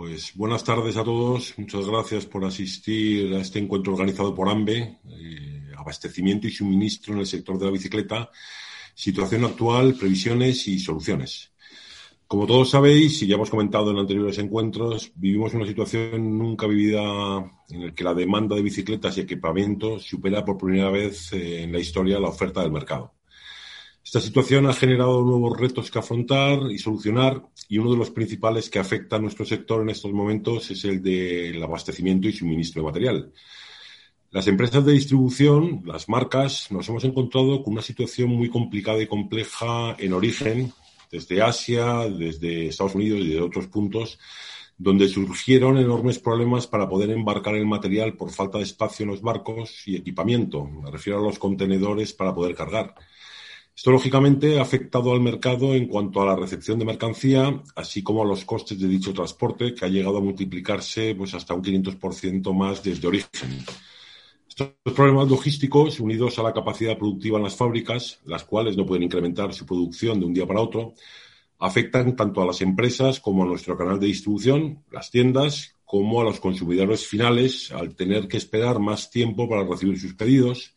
Pues buenas tardes a todos. Muchas gracias por asistir a este encuentro organizado por AMBE, eh, abastecimiento y suministro en el sector de la bicicleta, situación actual, previsiones y soluciones. Como todos sabéis, y ya hemos comentado en anteriores encuentros, vivimos una situación nunca vivida en la que la demanda de bicicletas y equipamientos supera por primera vez eh, en la historia la oferta del mercado. Esta situación ha generado nuevos retos que afrontar y solucionar y uno de los principales que afecta a nuestro sector en estos momentos es el del abastecimiento y suministro de material. Las empresas de distribución, las marcas, nos hemos encontrado con una situación muy complicada y compleja en origen, desde Asia, desde Estados Unidos y de otros puntos, donde surgieron enormes problemas para poder embarcar el material por falta de espacio en los barcos y equipamiento. Me refiero a los contenedores para poder cargar. Esto, lógicamente, ha afectado al mercado en cuanto a la recepción de mercancía, así como a los costes de dicho transporte, que ha llegado a multiplicarse pues, hasta un 500% más desde origen. Estos problemas logísticos, unidos a la capacidad productiva en las fábricas, las cuales no pueden incrementar su producción de un día para otro, afectan tanto a las empresas como a nuestro canal de distribución, las tiendas, como a los consumidores finales, al tener que esperar más tiempo para recibir sus pedidos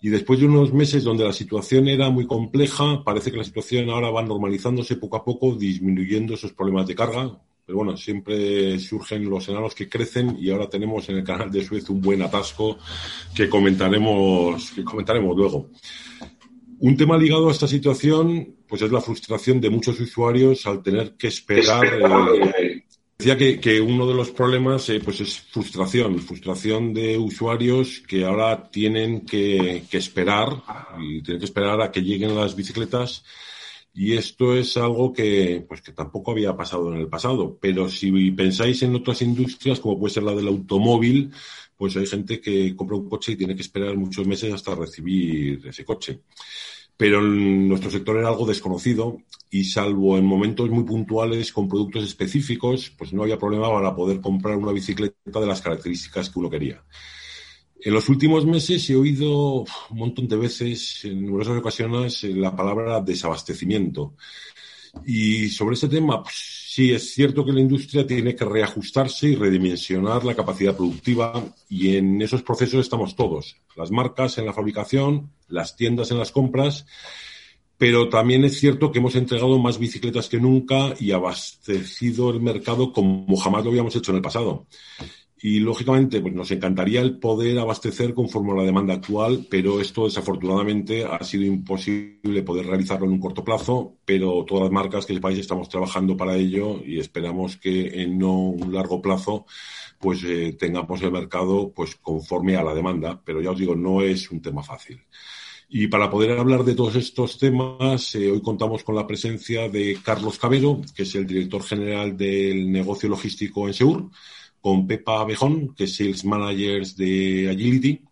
y después de unos meses donde la situación era muy compleja, parece que la situación ahora va normalizándose poco a poco, disminuyendo esos problemas de carga. Pero bueno, siempre surgen los enanos que crecen y ahora tenemos en el canal de Suez un buen atasco que comentaremos, que comentaremos luego. Un tema ligado a esta situación, pues es la frustración de muchos usuarios al tener que esperar eh, Decía que, uno de los problemas eh, pues es frustración, frustración de usuarios que ahora tienen que, esperar y tienen que esperar a que lleguen las bicicletas y esto es algo que, pues que tampoco había pasado en el pasado. Pero si pensáis en otras industrias, como puede ser la del automóvil, pues hay gente que compra un coche y tiene que esperar muchos meses hasta recibir ese coche pero nuestro sector era algo desconocido y salvo en momentos muy puntuales con productos específicos, pues no había problema para poder comprar una bicicleta de las características que uno quería. En los últimos meses he oído un montón de veces, en numerosas ocasiones, la palabra desabastecimiento. Y sobre ese tema, pues, sí, es cierto que la industria tiene que reajustarse y redimensionar la capacidad productiva y en esos procesos estamos todos, las marcas en la fabricación, las tiendas en las compras, pero también es cierto que hemos entregado más bicicletas que nunca y abastecido el mercado como jamás lo habíamos hecho en el pasado. Y lógicamente, pues nos encantaría el poder abastecer conforme a la demanda actual, pero esto desafortunadamente ha sido imposible poder realizarlo en un corto plazo, pero todas las marcas que sepáis estamos trabajando para ello y esperamos que en no un largo plazo pues eh, tengamos el mercado pues conforme a la demanda, pero ya os digo, no es un tema fácil. Y para poder hablar de todos estos temas, eh, hoy contamos con la presencia de Carlos Cabero, que es el director general del negocio logístico en Seur con Pepa Abejón, que es Sales Manager de Agility,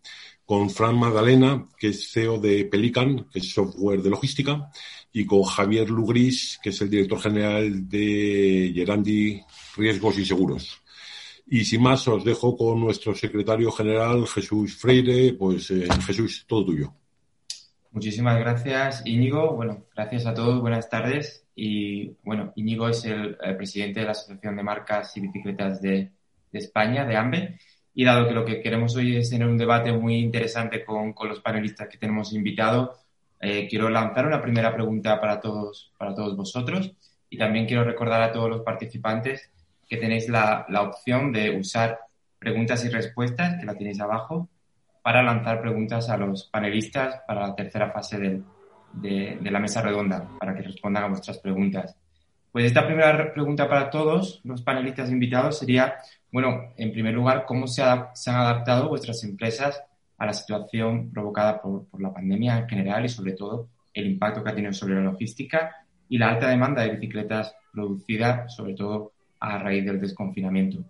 con Fran Magdalena, que es CEO de Pelican, que es software de logística, y con Javier Lugris, que es el director general de Gerandi Riesgos y Seguros. Y sin más, os dejo con nuestro secretario general, Jesús Freire. Pues eh, Jesús, todo tuyo. Muchísimas gracias, Íñigo. Bueno, gracias a todos, buenas tardes. Y bueno, Íñigo es el presidente de la Asociación de Marcas y Bicicletas de de España, de AMBE. Y dado que lo que queremos hoy es tener un debate muy interesante con, con los panelistas que tenemos invitados, eh, quiero lanzar una primera pregunta para todos, para todos vosotros. Y también quiero recordar a todos los participantes que tenéis la, la opción de usar preguntas y respuestas, que la tenéis abajo, para lanzar preguntas a los panelistas para la tercera fase de, de, la mesa redonda, para que respondan a vuestras preguntas. Pues esta primera pregunta para todos los panelistas invitados sería bueno, en primer lugar, ¿cómo se, han adaptado vuestras empresas a la situación provocada por, la pandemia en general y sobre todo el impacto que ha tenido sobre la logística y la alta demanda de bicicletas producida sobre todo a raíz del desconfinamiento?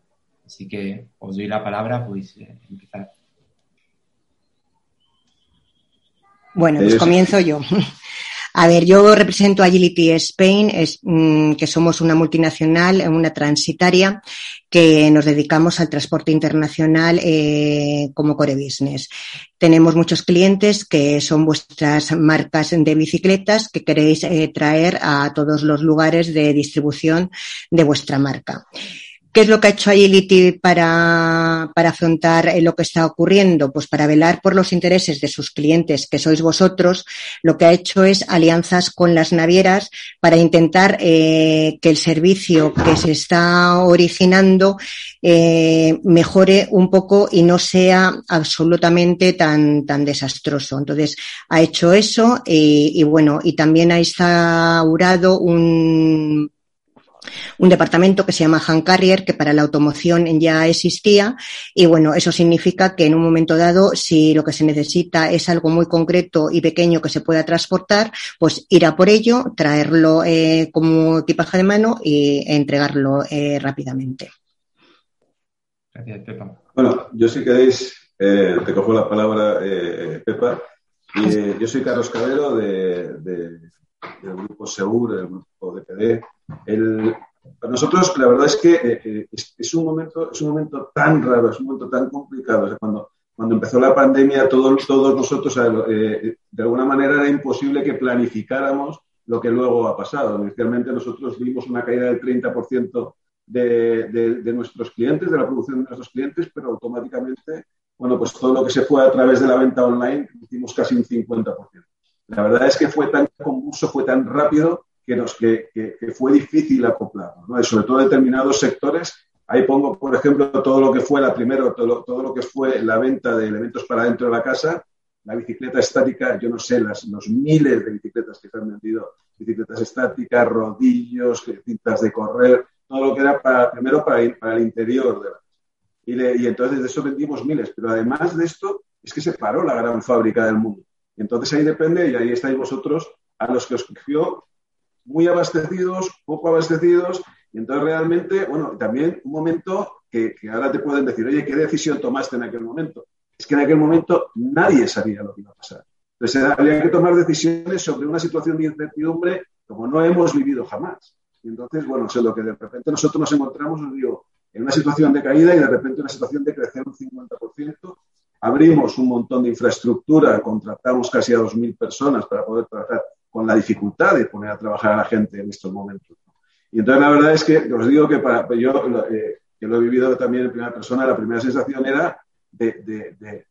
Así que os doy la palabra, pues eh, empezar. Bueno, pues comienzo yo. A ver, yo represento Agility Spain, mm, que somos una multinacional, una transitaria, que nos dedicamos al transporte internacional eh, como core business. Tenemos muchos clientes que son vuestras marcas de bicicletas que queréis eh, traer a todos los lugares de distribución de vuestra marca. ¿Qué es lo que ha hecho Agility para, para afrontar eh, lo que está ocurriendo? Pues para velar por los intereses de sus clientes, que sois vosotros, lo que ha hecho es alianzas con las navieras para intentar eh, que el servicio que se está originando eh, mejore un poco y no sea absolutamente tan, tan desastroso. Entonces, ha hecho eso y, y bueno, y también ha instaurado un un departamento que se llama Han Carrier, que para la automoción ya existía. Y bueno, eso significa que en un momento dado, si lo que se necesita es algo muy concreto y pequeño que se pueda transportar, pues ir a por ello, traerlo eh, como equipaje de mano y entregarlo eh, rápidamente. Gracias, Pepa. Bueno, yo si queréis, eh, te cojo la palabra, Pepa. yo soy Carlos Cabero de, del grupo SEUR, del grupo DPD para nosotros, la verdad es que eh, eh, es, un momento, es un momento tan raro, es un momento tan complicado. cuando, cuando empezó la pandemia, todos, todos nosotros, eh, de alguna manera, era imposible que planificáramos lo que luego ha pasado. Inicialmente nosotros vimos una caída del 30% de, de, de, nuestros clientes, de la producción de nuestros clientes, pero automáticamente, bueno, pues todo lo que se fue a través de la venta online, hicimos casi un 50%. La verdad es que fue tan convulso, fue tan rápido que, nos, que, que, fue difícil acoplarnos, ¿no? sobre todo determinados sectores. Ahí pongo, por ejemplo, todo lo que fue la primero, todo, todo lo que fue la venta de elementos para dentro de la casa, la bicicleta estática, yo no sé, las, los miles de bicicletas que se han vendido, bicicletas estáticas, rodillos, cintas de correr, todo lo que era para, primero para, para el interior de la. Y, y, entonces de eso vendimos miles, pero además de esto es que se paró la gran fábrica del mundo. Entonces ahí depende, y ahí estáis vosotros, a los que os cogió muy abastecidos, poco abastecidos, y entonces realmente, bueno, también un momento que, ahora te pueden decir, oye, ¿qué decisión tomaste en aquel momento? Es que en aquel momento nadie sabía lo que iba a pasar. Entonces había que tomar decisiones sobre una situación de incertidumbre como no hemos vivido jamás. Y entonces, bueno, es lo que de repente nosotros nos encontramos, os digo, en una situación de caída y de repente una situación de crecer un 50%. Abrimos un montón de infraestructura, contratamos casi a 2.000 personas para poder trabajar con la dificultad de poner a trabajar a la gente en estos momentos. Y entonces la verdad es que os digo que para, yo eh, que lo he vivido también en primera persona, la primera sensación era de,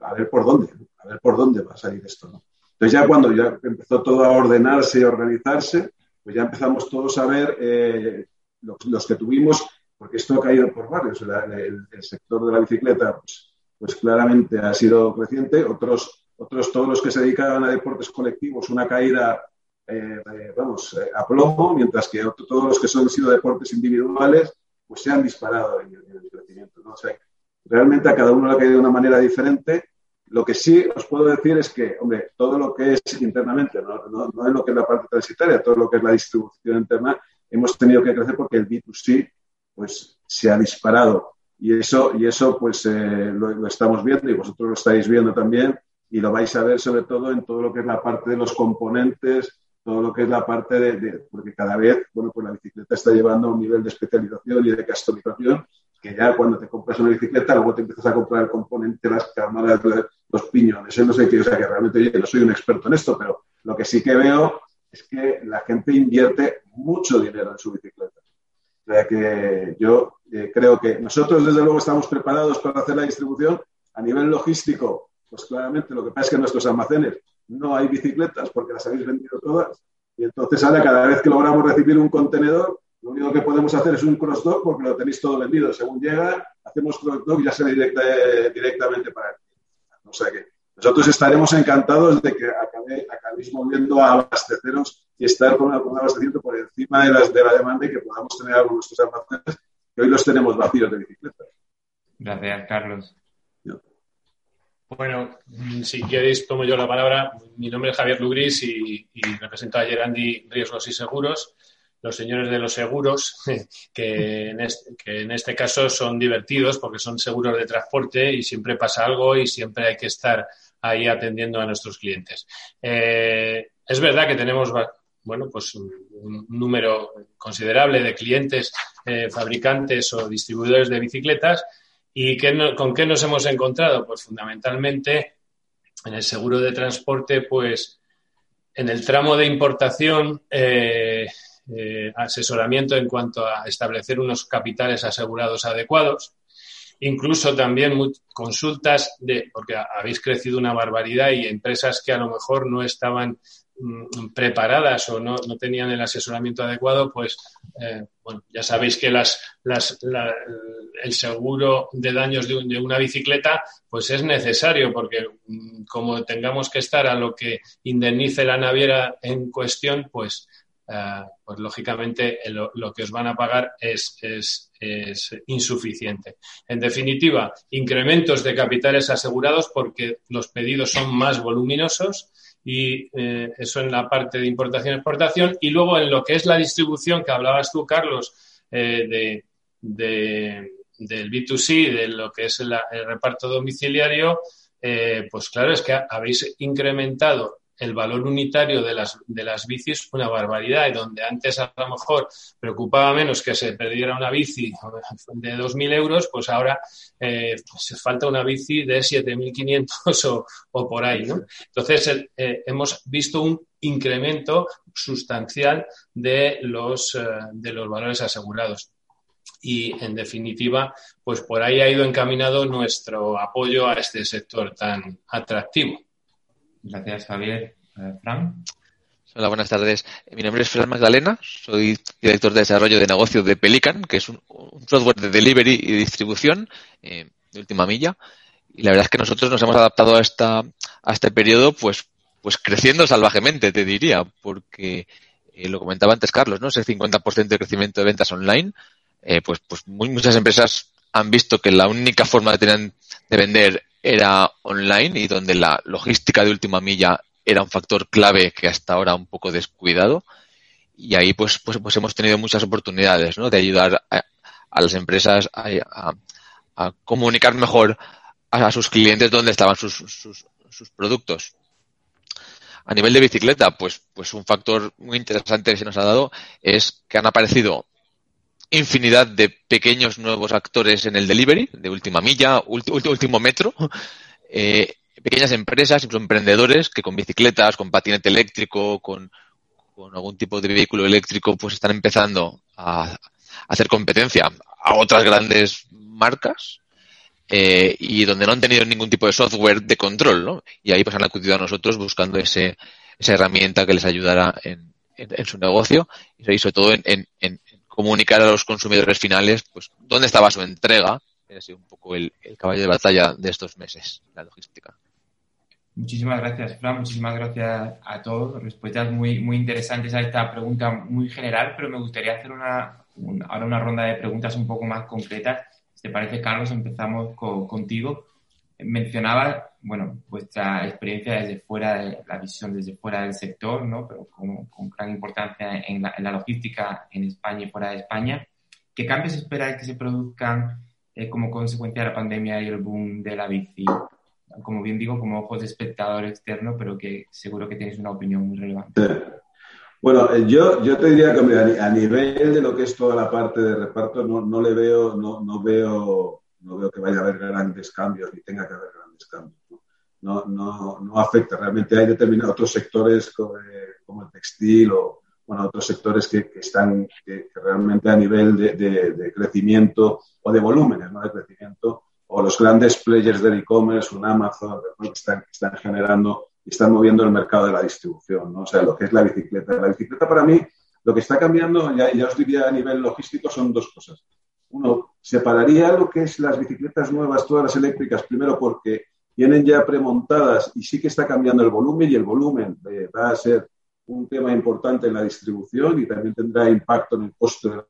a ver por dónde, a ver por dónde va a salir esto. Entonces ya cuando ya empezó todo a ordenarse y organizarse, pues ya empezamos todos a ver eh, los, que tuvimos, porque esto ha caído por varios, el, sector de la bicicleta pues, pues claramente ha sido creciente, otros otros todos los que se dedicaban a deportes colectivos, una caída, eh, vamos, eh, a plomo, mientras que todos los que son sido deportes individuales, pues se han disparado en, el crecimiento. ¿no? O sea, realmente a cada uno le ha caído de una manera diferente. Lo que sí os puedo decir es que, hombre, todo lo que es internamente, no, no, no es lo que es la parte transitaria, todo lo que es la distribución interna, hemos tenido que crecer porque el B2C pues, se ha disparado. Y eso, y eso pues, eh, lo, estamos viendo y vosotros lo estáis viendo también y lo vais a ver sobre todo en todo lo que es la parte de los componentes, todo lo que es la parte de, porque cada vez, bueno, pues la bicicleta está llevando a un nivel de especialización y de customización que ya cuando te compras una bicicleta, luego te empiezas a comprar el componente, las cámaras, los piñones, no sé qué, o sea que realmente yo no soy un experto en esto, pero lo que sí que veo es que la gente invierte mucho dinero en su bicicleta. O sea que yo eh, creo que nosotros desde luego estamos preparados para hacer la distribución a nivel logístico pues claramente lo que pasa es que en nuestros almacenes no hay bicicletas porque las habéis vendido todas. Y entonces ahora cada vez que logramos recibir un contenedor, lo único que podemos hacer es un cross-dock porque lo tenéis todo vendido. Según llega, hacemos cross-dock y ya se directa, directamente para el O sea que nosotros estaremos encantados de que acabéis volviendo a abasteceros y estar con, un abastecimiento por encima de, las, de la demanda y que podamos tener algo en nuestros almacenes, que hoy los tenemos vacíos de bicicletas. Gracias, Carlos. Bueno, mm, si queréis tomo yo la palabra. Mi nombre es Javier Lugris y, represento a Gerandi Riesgos y Seguros, los señores de los seguros, que en, este, caso son divertidos porque son seguros de transporte y siempre pasa algo y siempre hay que estar ahí atendiendo a nuestros clientes. Eh, es verdad que tenemos bueno, pues un, número considerable de clientes, eh, fabricantes o distribuidores de bicicletas ¿Y con qué nos hemos encontrado? Pues fundamentalmente en el seguro de transporte, pues en el tramo de importación, eh, eh, asesoramiento en cuanto a establecer unos capitales asegurados adecuados. Incluso también consultas de, porque habéis crecido una barbaridad y empresas que a lo mejor no estaban preparadas o no, no, tenían el asesoramiento adecuado, pues eh, bueno, ya sabéis que las, las, el seguro de daños de, una bicicleta pues es necesario porque mm, como tengamos que estar a lo que indemnice la naviera en cuestión, pues, eh, pues lógicamente lo, lo, que os van a pagar es, es, es insuficiente. En definitiva, incrementos de capitales asegurados porque los pedidos son más voluminosos y eh, eso en la parte de importación-exportación. Y luego en lo que es la distribución que hablabas tú, Carlos, eh, de, de, del B2C, de lo que es el reparto domiciliario, eh, pues claro, es que habéis incrementado el valor unitario de las, de las bicis una barbaridad y donde antes a lo mejor preocupaba menos que se perdiera una bici de 2.000 euros, pues ahora eh, pues falta una bici de 7.500 o, o por ahí, ¿no? Entonces eh, hemos visto un incremento sustancial de los, eh, de los valores asegurados. Y, en definitiva, pues por ahí ha ido encaminado nuestro apoyo a este sector tan atractivo. Gracias, Javier. Eh, Fran. Hola, buenas tardes. Mi nombre es Fran Magdalena, soy director de desarrollo de negocio de Pelican, que es un, software de delivery y distribución eh, de última milla. Y la verdad es que nosotros nos hemos adaptado a, esta, a este periodo pues, pues creciendo salvajemente, te diría, porque eh, lo comentaba antes Carlos, ¿no? Ese 50% de crecimiento de ventas online, pues, pues muchas empresas han visto que la única forma de, tener, de vender era online y donde la logística de última milla era un factor clave que hasta ahora un poco descuidado. Y ahí pues, pues, pues hemos tenido muchas oportunidades ¿no? de ayudar a, las empresas a, comunicar mejor a, sus clientes dónde estaban sus, sus, sus, productos. A nivel de bicicleta, pues, pues un factor muy interesante que se nos ha dado es que han aparecido infinidad de pequeños nuevos actores en el delivery, de última milla, último metro, eh, pequeñas empresas, incluso emprendedores que con bicicletas, con patinete eléctrico, con, algún tipo de vehículo eléctrico, pues están empezando a, hacer competencia a otras grandes marcas eh, y donde no han tenido ningún tipo de software de control, ¿no? Y ahí pues han acudido a nosotros buscando ese, esa herramienta que les ayudara en, su negocio y sobre todo en, comunicar a los consumidores finales pues dónde estaba su entrega. Ha sido un poco el, caballo de batalla de estos meses, la logística. Muchísimas gracias, Fran. Muchísimas gracias a todos. Respuestas muy, muy interesantes a esta pregunta muy general, pero me gustaría hacer una, ahora una ronda de preguntas un poco más concretas. Si te parece, Carlos, empezamos contigo mencionaba, bueno, vuestra experiencia desde fuera, de, la visión desde fuera del sector, ¿no? Pero con, con gran importancia en la, en la, logística en España y fuera de España. ¿Qué cambios esperáis que se produzcan eh, como consecuencia de la pandemia y el boom de la bici? Como bien digo, como ojos de espectador externo, pero que seguro que tenéis una opinión muy relevante. Bueno, eh, yo, yo te diría que a nivel de lo que es toda la parte de reparto, no, no le veo, no, no veo no veo que vaya a haber grandes cambios ni tenga que haber grandes cambios. No, no, no, afecta. Realmente hay determinados otros sectores eh, como, el textil o bueno, otros sectores que, están que, realmente a nivel de, de, crecimiento o de volúmenes ¿no? de crecimiento o los grandes players del e-commerce, un Amazon, que están, están generando y están moviendo el mercado de la distribución, ¿no? o sea, lo que es la bicicleta. La bicicleta para mí, lo que está cambiando, ya, ya os diría a nivel logístico, son dos cosas uno separaría lo que es las bicicletas nuevas, todas las eléctricas, primero porque vienen ya premontadas y sí que está cambiando el volumen y el volumen eh, va a ser un tema importante en la distribución y también tendrá impacto en el costo de la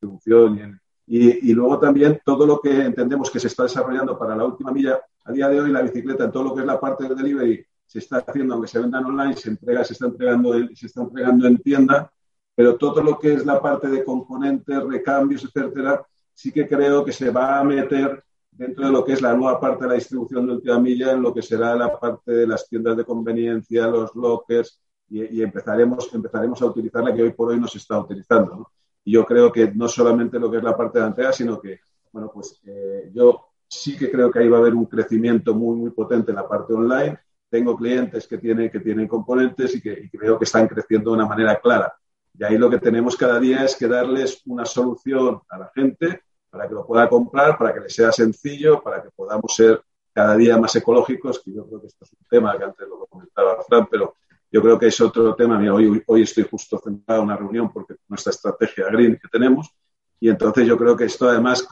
distribución y, y, luego también todo lo que entendemos que se está desarrollando para la última milla. A día de hoy la bicicleta en todo lo que es la parte del delivery se está haciendo, aunque se vendan online, se entrega, se está entregando, se está entregando en tienda pero todo lo que es la parte de componentes, recambios, etcétera, sí que creo que se va a meter dentro de lo que es la nueva parte de la distribución de última milla, en lo que será la parte de las tiendas de conveniencia, los lockers, y, empezaremos, empezaremos a utilizar la que hoy por hoy no se está utilizando. Y yo creo que no solamente lo que es la parte de la entrega, sino que, bueno, pues eh, yo sí que creo que ahí va a haber un crecimiento muy, muy potente en la parte online. Tengo clientes que tienen, que tienen componentes y que, y que están creciendo de una manera clara Y ahí lo que tenemos cada día es que darles una solución a la gente para que lo pueda comprar, para que le sea sencillo, para que podamos ser cada día más ecológicos, que yo creo que esto es un tema que antes lo comentaba Fran, pero yo creo que es otro tema. Mira, hoy, hoy estoy justo centrado en una reunión porque nuestra estrategia green que tenemos, y entonces yo creo que esto además,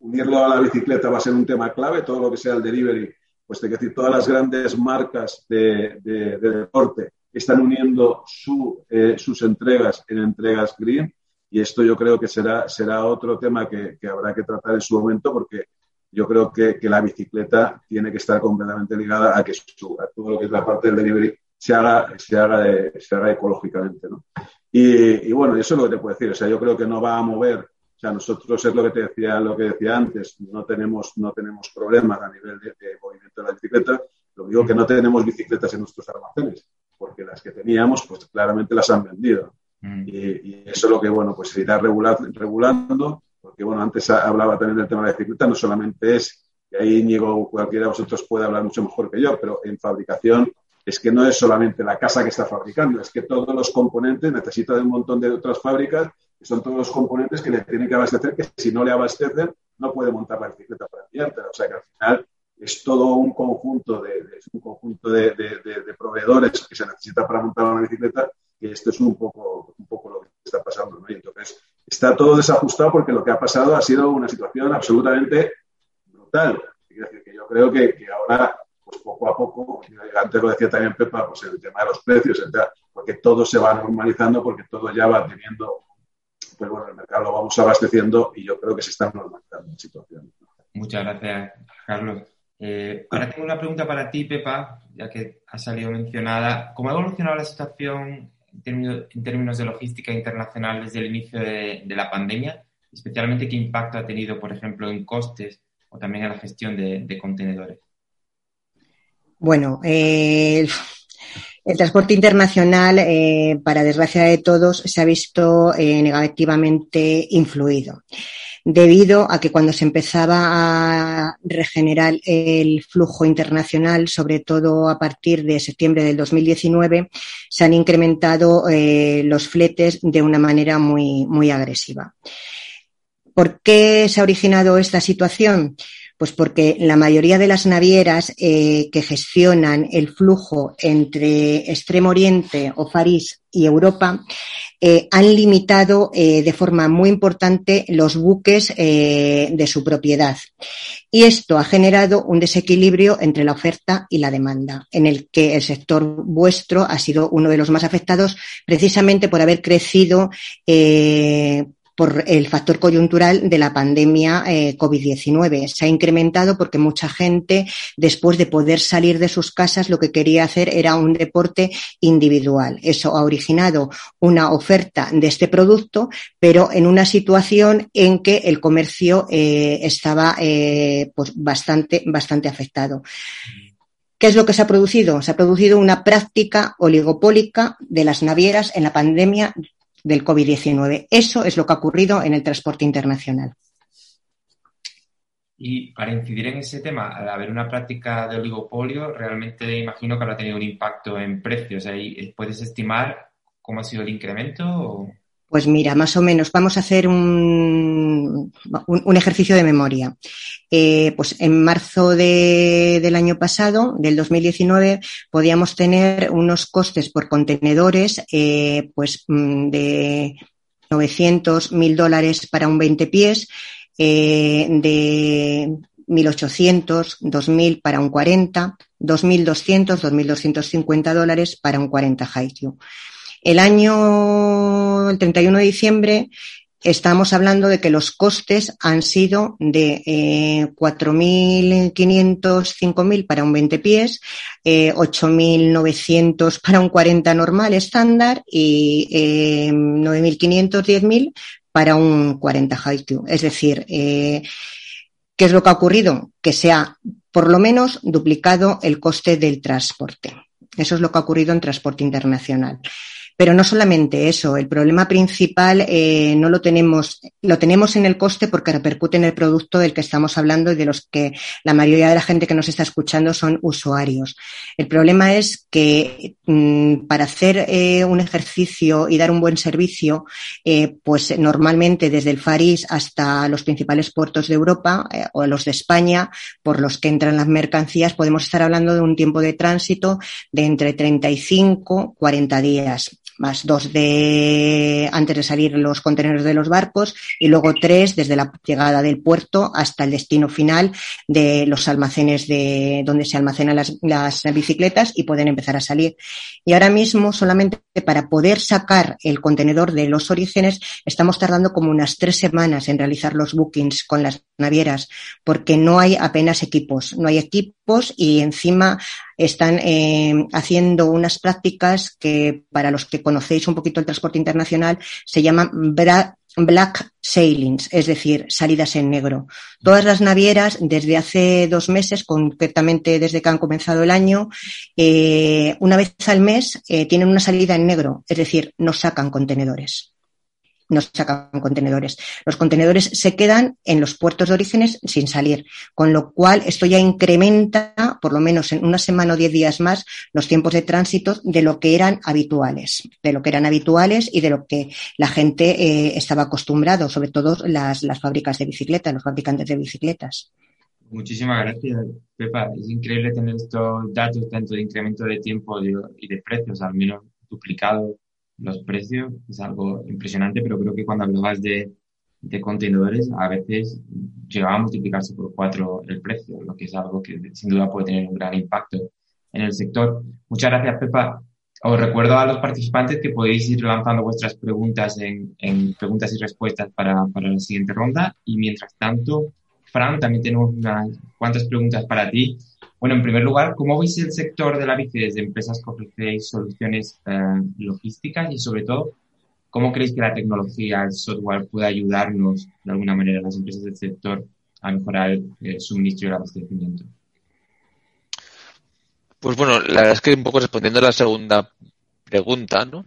unirlo a la bicicleta va a ser un tema clave, todo lo que sea el delivery, pues de decir, todas las grandes marcas de, de, deporte están uniendo su, eh, sus entregas en entregas green, y esto yo creo que será, será otro tema que, que habrá que tratar en su momento porque yo creo que, que, la bicicleta tiene que estar completamente ligada a que su, a todo lo que es la parte del delivery se haga, se haga, se haga ecológicamente. ¿no? Y, y, bueno, eso es lo que te puedo decir. O sea, yo creo que no va a mover. O sea, nosotros es lo que te decía, lo que decía antes, no tenemos, no tenemos problemas a nivel de, de movimiento de la bicicleta. Lo digo que no tenemos bicicletas en nuestros almacenes, porque las que teníamos, pues claramente las han vendido. Mm. Y, y, eso es lo que, bueno, pues se irá regulando, regulando porque bueno, antes hablaba también del tema de la bicicleta, no solamente es, y ahí Íñigo, cualquiera de vosotros puede hablar mucho mejor que yo, pero en fabricación es que no es solamente la casa que está fabricando, es que todos los componentes necesitan de un montón de otras fábricas, que son todos los componentes que le tienen que abastecer, que si no le abastecen, no puede montar la bicicleta para enviártela. O sea que al final es todo un conjunto de, un conjunto de, proveedores que se necesita para montar una bicicleta, que esto es un poco, un poco lo que está pasando. Y entonces, está todo desajustado porque lo que ha pasado ha sido una situación absolutamente brutal. Que yo creo que, ahora, pues poco a poco, antes lo decía también Pepa, pues el tema de los precios, porque todo se va normalizando, porque todo ya va teniendo, pues bueno, el mercado lo vamos abasteciendo y yo creo que se está normalizando la situación. Muchas gracias, Carlos. Eh, ahora tengo una pregunta para ti, Pepa, ya que ha salido mencionada. ¿Cómo ha evolucionado la situación en términos, de logística internacional desde el inicio de, la pandemia? Especialmente, ¿qué impacto ha tenido, por ejemplo, en costes o también en la gestión de, contenedores? Bueno, eh, el transporte internacional, eh, para desgracia de todos, se ha visto eh, negativamente influido debido a que cuando se empezaba a regenerar el flujo internacional, sobre todo a partir de septiembre del 2019, se han incrementado eh, los fletes de una manera muy, muy agresiva. ¿Por qué se ha originado esta situación? Pues porque la mayoría de las navieras eh, que gestionan el flujo entre Extremo Oriente o París y Europa eh, han limitado eh, de forma muy importante los buques de su propiedad. Y esto ha generado un desequilibrio entre la oferta y la demanda, en el que el sector vuestro ha sido uno de los más afectados precisamente por haber crecido por el factor coyuntural de la pandemia eh, COVID-19. Se ha incrementado porque mucha gente, después de poder salir de sus casas, lo que quería hacer era un deporte individual. Eso ha originado una oferta de este producto, pero en una situación en que el comercio eh, estaba eh, pues bastante, bastante afectado. ¿Qué es lo que se ha producido? Se ha producido una práctica oligopólica de las navieras en la pandemia del COVID-19. Eso es lo que ha ocurrido en el transporte internacional. Y para incidir en ese tema, al haber una práctica de oligopolio, realmente imagino que habrá tenido un impacto en precios. ¿Puedes estimar cómo ha sido el incremento? Pues mira, más o menos, vamos a hacer un, un, ejercicio de memoria. Eh, pues en marzo de, del año pasado, del 2019, podíamos tener unos costes por contenedores eh, pues mm, de 900 mil dólares para un 20 pies, eh, de 1.800, 2.000 para un 40, 2.200, 2.250 dólares para un 40 high el año, el 31 de diciembre, estamos hablando de que los costes han sido de eh, 4.500, 5.000 para un 20 pies, eh, 8.900 para un 40 normal estándar y eh, 9.500, 10.000 para un 40 high Es decir, eh, ¿qué es lo que ha ocurrido? Que se ha por lo menos duplicado el coste del transporte. Eso es lo que ha ocurrido en transporte internacional. Pero no solamente eso, el problema principal eh, no lo tenemos, lo tenemos en el coste porque repercute en el producto del que estamos hablando y de los que la mayoría de la gente que nos está escuchando son usuarios. El problema es que mm, para hacer eh, un ejercicio y dar un buen servicio, eh, pues normalmente desde el Faris hasta los principales puertos de Europa o los de España, por los que entran las mercancías, podemos estar hablando de un tiempo de tránsito de entre 35 40 días más dos de antes de salir los contenedores de los barcos y luego tres desde la llegada del puerto hasta el destino final de los almacenes de donde se almacenan las, las bicicletas y pueden empezar a salir. Y ahora mismo solamente para poder sacar el contenedor de los orígenes estamos tardando como unas tres semanas en realizar los bookings con las navieras porque no hay apenas equipos, no hay equipos y encima están eh, haciendo unas prácticas que para los que conocéis un poquito el transporte internacional se llaman black sailings, es decir, salidas en negro. Todas las navieras, desde hace dos meses, concretamente desde que han comenzado el año, eh, una vez al mes eh, tienen una salida en negro, es decir, no sacan contenedores no sacan contenedores. Los contenedores se quedan en los puertos de orígenes sin salir, con lo cual esto ya incrementa, por lo menos en una semana o diez días más, los tiempos de tránsito de lo que eran habituales, de lo que eran habituales y de lo que la gente eh, estaba acostumbrado, sobre todo las, las fábricas de bicicletas, los fabricantes de bicicletas. Muchísimas gracias, Pepa. Es increíble tener estos datos tanto de incremento de tiempo y de precios, al menos duplicado los precios es algo impresionante, pero creo que cuando hablabas de, de contenedores, a veces llegaba a multiplicarse por cuatro el precio, lo que es algo que sin duda puede tener un gran impacto en el sector. Muchas gracias, Pepa. Os recuerdo a los participantes que podéis ir lanzando vuestras preguntas en, en preguntas y respuestas para, para, la siguiente ronda. Y mientras tanto, Fran, también tenemos unas cuantas preguntas para ti. Bueno, en primer lugar, ¿cómo veis el sector de la bici desde empresas que ofrecéis soluciones eh, logísticas y sobre todo, cómo creéis que la tecnología, el software puede ayudarnos de alguna manera las empresas del sector a mejorar el suministro y el abastecimiento? Pues bueno, la verdad es que un poco respondiendo a la segunda pregunta, ¿no?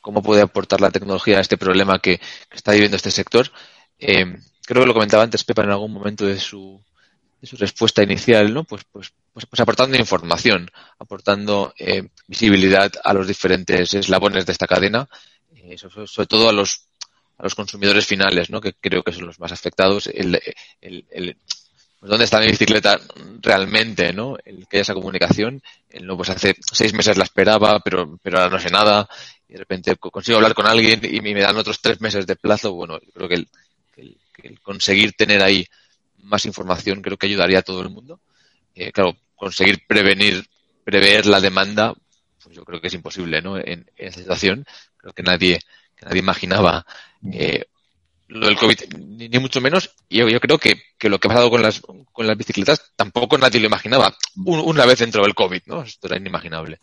¿Cómo puede aportar la tecnología a este problema que, está viviendo este sector? Eh, creo que lo comentaba antes Pepa en algún momento de su, de su respuesta inicial, ¿no? Pues, pues, pues, pues aportando información, aportando eh, visibilidad a los diferentes eslabones de esta cadena, eh, sobre, todo a los a los consumidores finales, ¿no? Que creo que son los más afectados. El, el, el pues dónde está mi bicicleta realmente, ¿no? El que haya esa comunicación. El, no, pues hace seis meses la esperaba, pero, pero ahora no sé nada. Y de repente consigo hablar con alguien y me dan otros tres meses de plazo. Bueno, yo creo que el, que el conseguir tener ahí más información creo que ayudaría a todo el mundo. Eh, claro, conseguir prevenir, prever la demanda, pues yo creo que es imposible, ¿no? En, esta situación, creo que nadie, que nadie imaginaba eh, lo del COVID, ni, mucho menos. Y yo, creo que, que, lo que ha pasado con las, con las bicicletas tampoco nadie lo imaginaba una vez dentro del COVID, ¿no? Esto era inimaginable.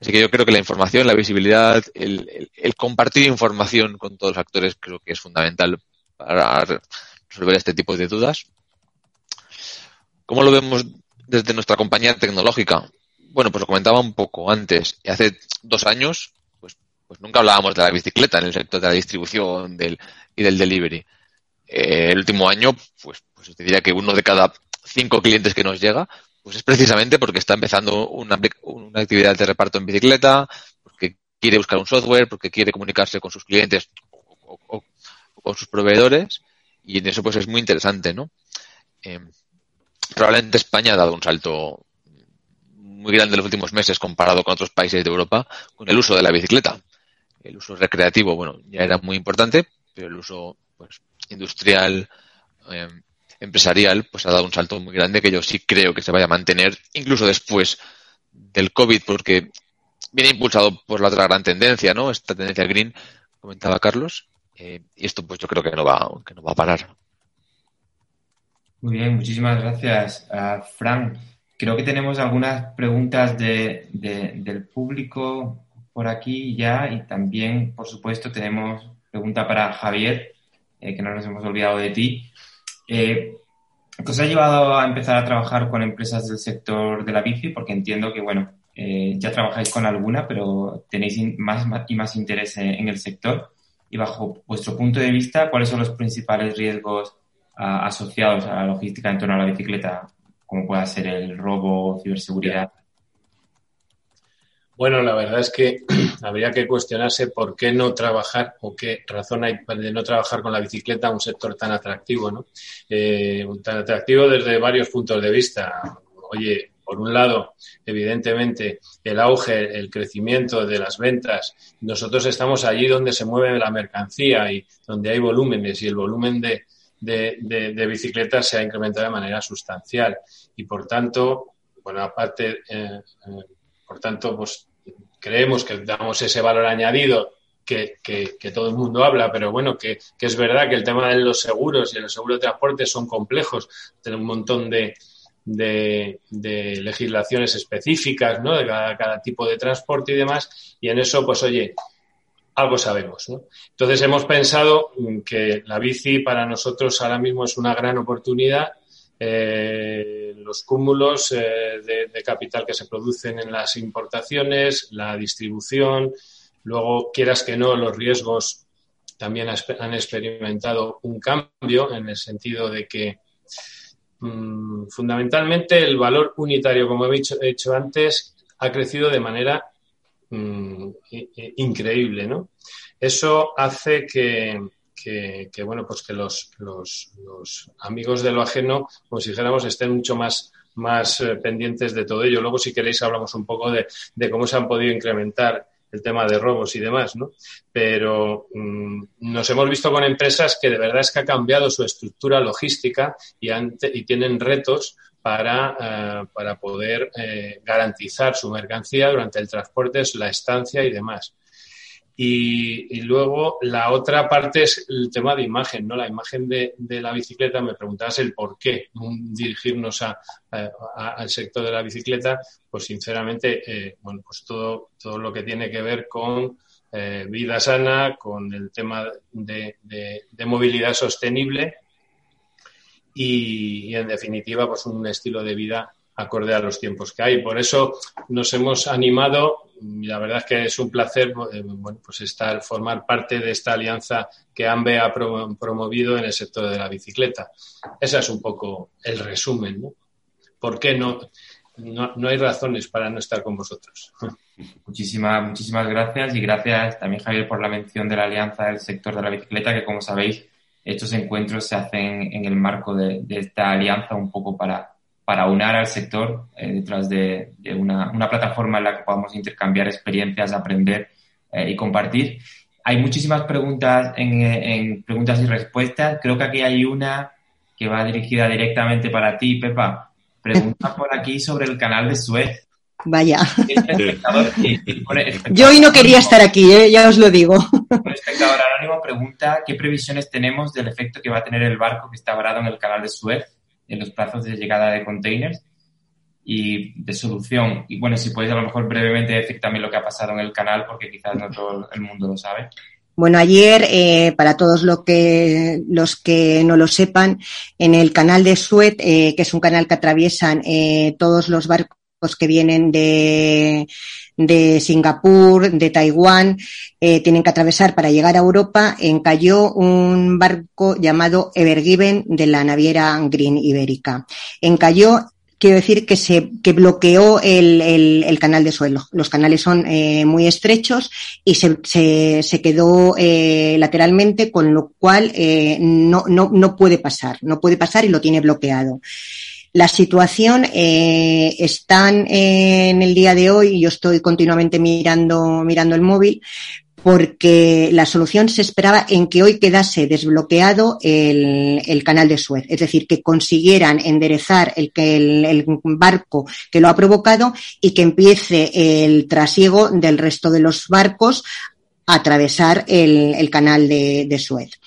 Así que yo creo que la información, la visibilidad, el, el compartir información con todos los actores creo que es fundamental para resolver este tipo de dudas. ¿Cómo lo vemos desde nuestra compañía tecnológica? Bueno, pues lo comentaba un poco antes. Hace dos años, pues, pues nunca hablábamos de la bicicleta en el sector de la distribución y del delivery. Eh, el último año, pues, pues te diría que uno de cada cinco clientes que nos llega, pues es precisamente porque está empezando una, actividad de reparto en bicicleta, porque quiere buscar un software, porque quiere comunicarse con sus clientes o, sus proveedores, y en eso pues es muy interesante, ¿no? Eh, probablemente España ha dado un salto muy grande en los últimos meses comparado con otros países de Europa con el uso de la bicicleta. El uso recreativo, bueno, ya era muy importante, pero el uso pues, industrial, eh, empresarial, pues ha dado un salto muy grande que yo sí creo que se vaya a mantener incluso después del COVID, porque viene impulsado por la otra gran tendencia, ¿no? Esta tendencia green, comentaba Carlos, eh, y esto pues yo creo que no va, que no va a parar. Muy bien, muchísimas gracias, uh, Fran. Creo que tenemos algunas preguntas de, del público por aquí ya y también, por supuesto, tenemos pregunta para Javier, eh, que no nos hemos olvidado de ti. Eh, ¿Qué os ha llevado a empezar a trabajar con empresas del sector de la bici? Porque entiendo que, bueno, ya trabajáis con alguna, pero tenéis más y más interés en el sector. Y bajo vuestro punto de vista, ¿cuáles son los principales riesgos asociados a la logística en torno a la bicicleta, como pueda ser el robo, ciberseguridad? Bueno, la verdad es que habría que cuestionarse por qué no trabajar o qué razón hay de no trabajar con la bicicleta un sector tan atractivo, ¿no? Eh, tan atractivo desde varios puntos de vista. Oye, por un lado, evidentemente, el auge, el crecimiento de las ventas. Nosotros estamos allí donde se mueve la mercancía y donde hay volúmenes y el volumen de, de, bicicletas se ha incrementado de manera sustancial. Y por tanto, bueno, aparte, eh, eh, por tanto, pues creemos que damos ese valor añadido que, todo el mundo habla, pero bueno, que, es verdad que el tema de los seguros y los seguros de transporte son complejos, tienen un montón de, legislaciones específicas, ¿no? De cada, tipo de transporte y demás, y en eso, pues oye, algo sabemos, ¿no? Entonces hemos pensado que la bici para nosotros ahora mismo es una gran oportunidad eh, los cúmulos eh, de, capital que se producen en las importaciones, la distribución, luego, quieras que no, los riesgos también han experimentado un cambio en el sentido de que mm, fundamentalmente el valor unitario, como he dicho, antes, ha crecido de manera mm, increíble, ¿no? Eso hace que, que, bueno, pues que los, los, amigos de lo ajeno, como si dijéramos, estén mucho más, más eh, pendientes de todo ello. Luego, si queréis, hablamos un poco de, cómo se han podido incrementar el tema de robos y demás, ¿no? Pero mm, nos hemos visto con empresas que de verdad es que ha cambiado su estructura logística y, y tienen retos para, eh, para poder eh, garantizar su mercancía durante el transporte, la estancia y demás. Y, luego la otra parte es el tema de imagen, ¿no? La imagen de, la bicicleta, me preguntabas el por qué dirigirnos al sector de la bicicleta, pues sinceramente, eh, bueno, pues todo, todo lo que tiene que ver con vida sana, con el tema de, movilidad sostenible y, en definitiva, pues un estilo de vida acorde a los tiempos que hay. Por eso nos hemos animado la verdad es que es un placer eh, pues estar, formar parte de esta alianza que AMBE ha promovido en el sector de la bicicleta. Ese es un poco el resumen. ¿no? ¿Por qué no, no, hay razones para no estar con vosotros? Muchísimas, muchísimas gracias y gracias también, Javier, por la mención de la alianza del sector de la bicicleta, que como sabéis, estos encuentros se hacen en el marco de esta alianza un poco para para unar al sector eh, detrás de, una, plataforma en la que podamos intercambiar experiencias, aprender eh, y compartir. Hay muchísimas preguntas en, preguntas y respuestas. Creo que aquí hay una que va dirigida directamente para ti, Pepa. Pregunta por aquí sobre el canal de Suez. Vaya. Yo hoy no quería estar aquí, ¿eh? ya os lo digo. Un espectador anónimo pregunta qué previsiones tenemos del efecto que va a tener el barco que está varado en el canal de Suez en los plazos de llegada de containers y de solución. Y bueno, si podéis a lo mejor brevemente decir también lo que ha pasado en el canal, porque quizás no todo el mundo lo sabe. Bueno, ayer, eh, para todos lo que, los que no lo sepan, en el canal de Suez, eh, que es un canal que atraviesan eh, todos los barcos que vienen de, de Singapur, de Taiwán, eh, tienen que atravesar para llegar a Europa, encalló un barco llamado Evergiven de la naviera Green Ibérica. Encalló quiero decir que se que bloqueó el, el, canal de suelo. Los canales son eh, muy estrechos y se, se, se quedó eh, lateralmente, con lo cual eh, no, no, no puede pasar, no puede pasar y lo tiene bloqueado. La situación eh, está en el día de hoy, yo estoy continuamente mirando, mirando el móvil, porque la solución se esperaba en que hoy quedase desbloqueado el, canal de Suez, es decir, que consiguieran enderezar el, barco que lo ha provocado y que empiece el trasiego del resto de los barcos a atravesar el, canal de, de Suez.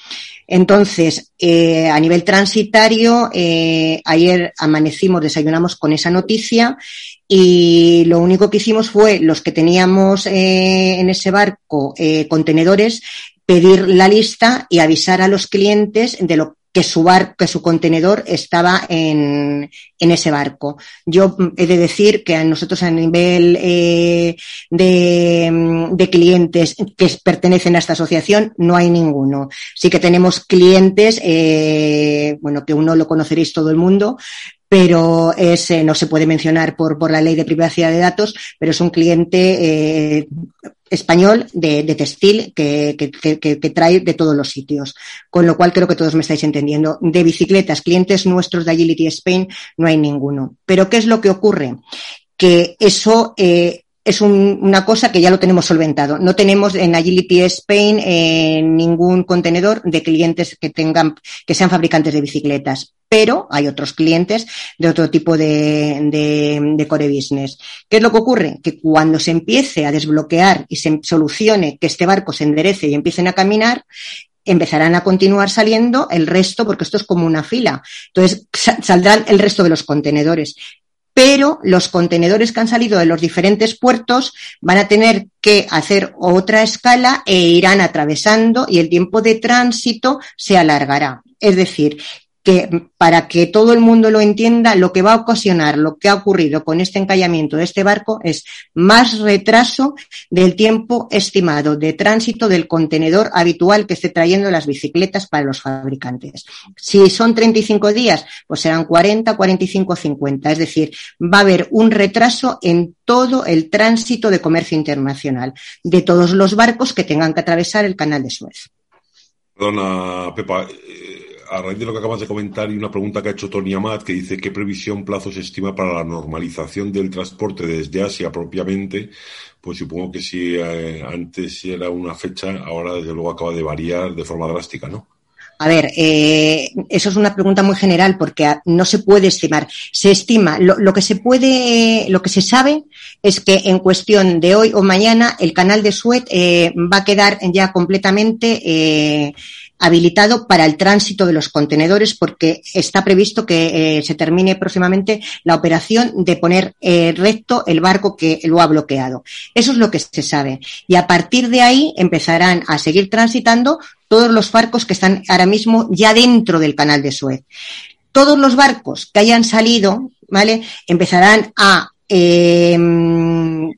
Entonces, eh, a nivel transitario, eh, ayer amanecimos, desayunamos con esa noticia y lo único que hicimos fue los que teníamos eh, en ese barco contenedores, pedir la lista y avisar a los clientes de lo que su barco, que su contenedor estaba en, en, ese barco. Yo he de decir que a nosotros a nivel eh, de, de, clientes que pertenecen a esta asociación no hay ninguno. Sí que tenemos clientes, eh, bueno, que uno lo conoceréis todo el mundo, pero es, no se puede mencionar por, por la ley de privacidad de datos, pero es un cliente eh, español de, de textil que, que, que, trae de todos los sitios. Con lo cual creo que todos me estáis entendiendo. De bicicletas, clientes nuestros de Agility Spain, no hay ninguno. Pero ¿qué es lo que ocurre? Que eso eh, es un, una cosa que ya lo tenemos solventado. No tenemos en Agility Spain eh, ningún contenedor de clientes que tengan, que sean fabricantes de bicicletas, pero hay otros clientes de otro tipo de, de, de, core business. ¿Qué es lo que ocurre? Que cuando se empiece a desbloquear y se solucione que este barco se enderece y empiecen a caminar, empezarán a continuar saliendo el resto, porque esto es como una fila. Entonces saldrán el resto de los contenedores pero los contenedores que han salido de los diferentes puertos van a tener que hacer otra escala e irán atravesando y el tiempo de tránsito se alargará. Es decir, que para que todo el mundo lo entienda, lo que va a ocasionar, lo que ha ocurrido con este encallamiento de este barco es más retraso del tiempo estimado de tránsito del contenedor habitual que esté trayendo las bicicletas para los fabricantes. Si son 35 días, pues serán 40, 45, 50. Es decir, va a haber un retraso en todo el tránsito de comercio internacional de todos los barcos que tengan que atravesar el canal de Suez. Perdona, Pepa a raíz de lo que acabas de comentar y una pregunta que ha hecho Tony Amat, que dice qué previsión plazo se estima para la normalización del transporte desde Asia propiamente, pues supongo que si eh, antes era una fecha, ahora desde luego acaba de variar de forma drástica, ¿no? A ver, eh, eso es una pregunta muy general porque no se puede estimar. Se estima, lo, lo, que se puede, lo que se sabe es que en cuestión de hoy o mañana el canal de Suez eh, va a quedar ya completamente habilitado para el tránsito de los contenedores porque está previsto que eh, se termine próximamente la operación de poner eh, recto el barco que lo ha bloqueado. Eso es lo que se sabe. Y a partir de ahí empezarán a seguir transitando todos los barcos que están ahora mismo ya dentro del canal de Suez. Todos los barcos que hayan salido, ¿vale? Empezarán a eh,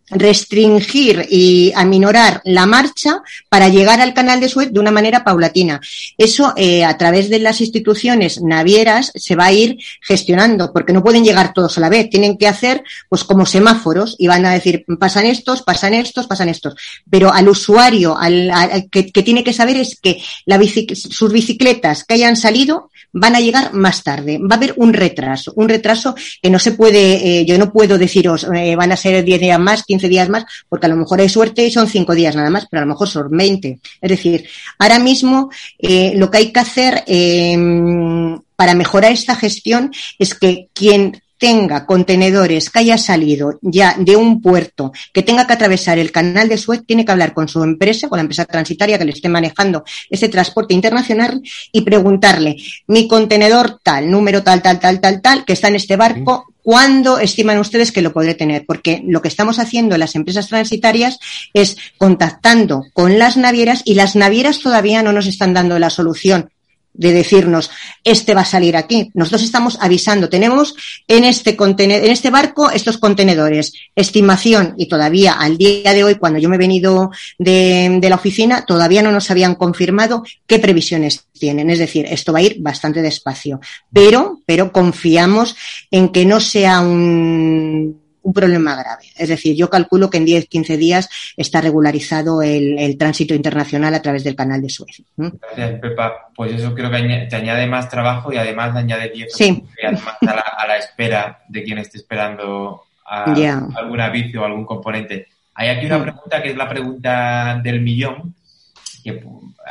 restringir y aminorar la marcha para llegar al canal de Suez de una manera paulatina. Eso eh, a través de las instituciones navieras se va a ir gestionando porque no pueden llegar todos a la vez. Tienen que hacer pues como semáforos y van a decir pasan estos, pasan estos, pasan estos. Pero al usuario al, que, tiene que saber es que sus bicicletas que hayan salido van a llegar más tarde. Va a haber un retraso, un retraso que no se puede, eh, yo no puedo deciros, eh, van a ser 10 días más, 15 días más, porque a lo mejor hay suerte y son 5 días nada más, pero a lo mejor son 20. Es decir, ahora mismo eh, lo que hay que hacer em, para mejorar esta gestión es que quien tenga contenedores que haya salido ya de un puerto, que tenga que atravesar el canal de Suez, tiene que hablar con su empresa, con la empresa transitaria que le esté manejando ese transporte internacional y preguntarle, mi contenedor tal, número tal, tal, tal, tal, tal, que está en este barco, ¿cuándo estiman ustedes que lo podré tener? Porque lo que estamos haciendo en las empresas transitarias es contactando con las navieras y las navieras todavía no nos están dando la solución de decirnos, este va a salir aquí. Nosotros estamos avisando, tenemos en este, contenedor, en este barco estos contenedores, estimación, y todavía al día de hoy, cuando yo me he venido de, de la oficina, todavía no nos habían confirmado qué previsiones tienen. Es decir, esto va a ir bastante despacio. Pero, pero confiamos en que no sea un un problema grave. Es decir, yo calculo que en 10, 15 días está regularizado el, el tránsito internacional a través del canal de Suez. Gracias, Pepa. Pues eso creo que te añade más trabajo y además añade 10 sí. más a la, a la, espera de quien esté esperando a, yeah. algún aviso o algún componente. Hay aquí una pregunta que es la pregunta del millón, que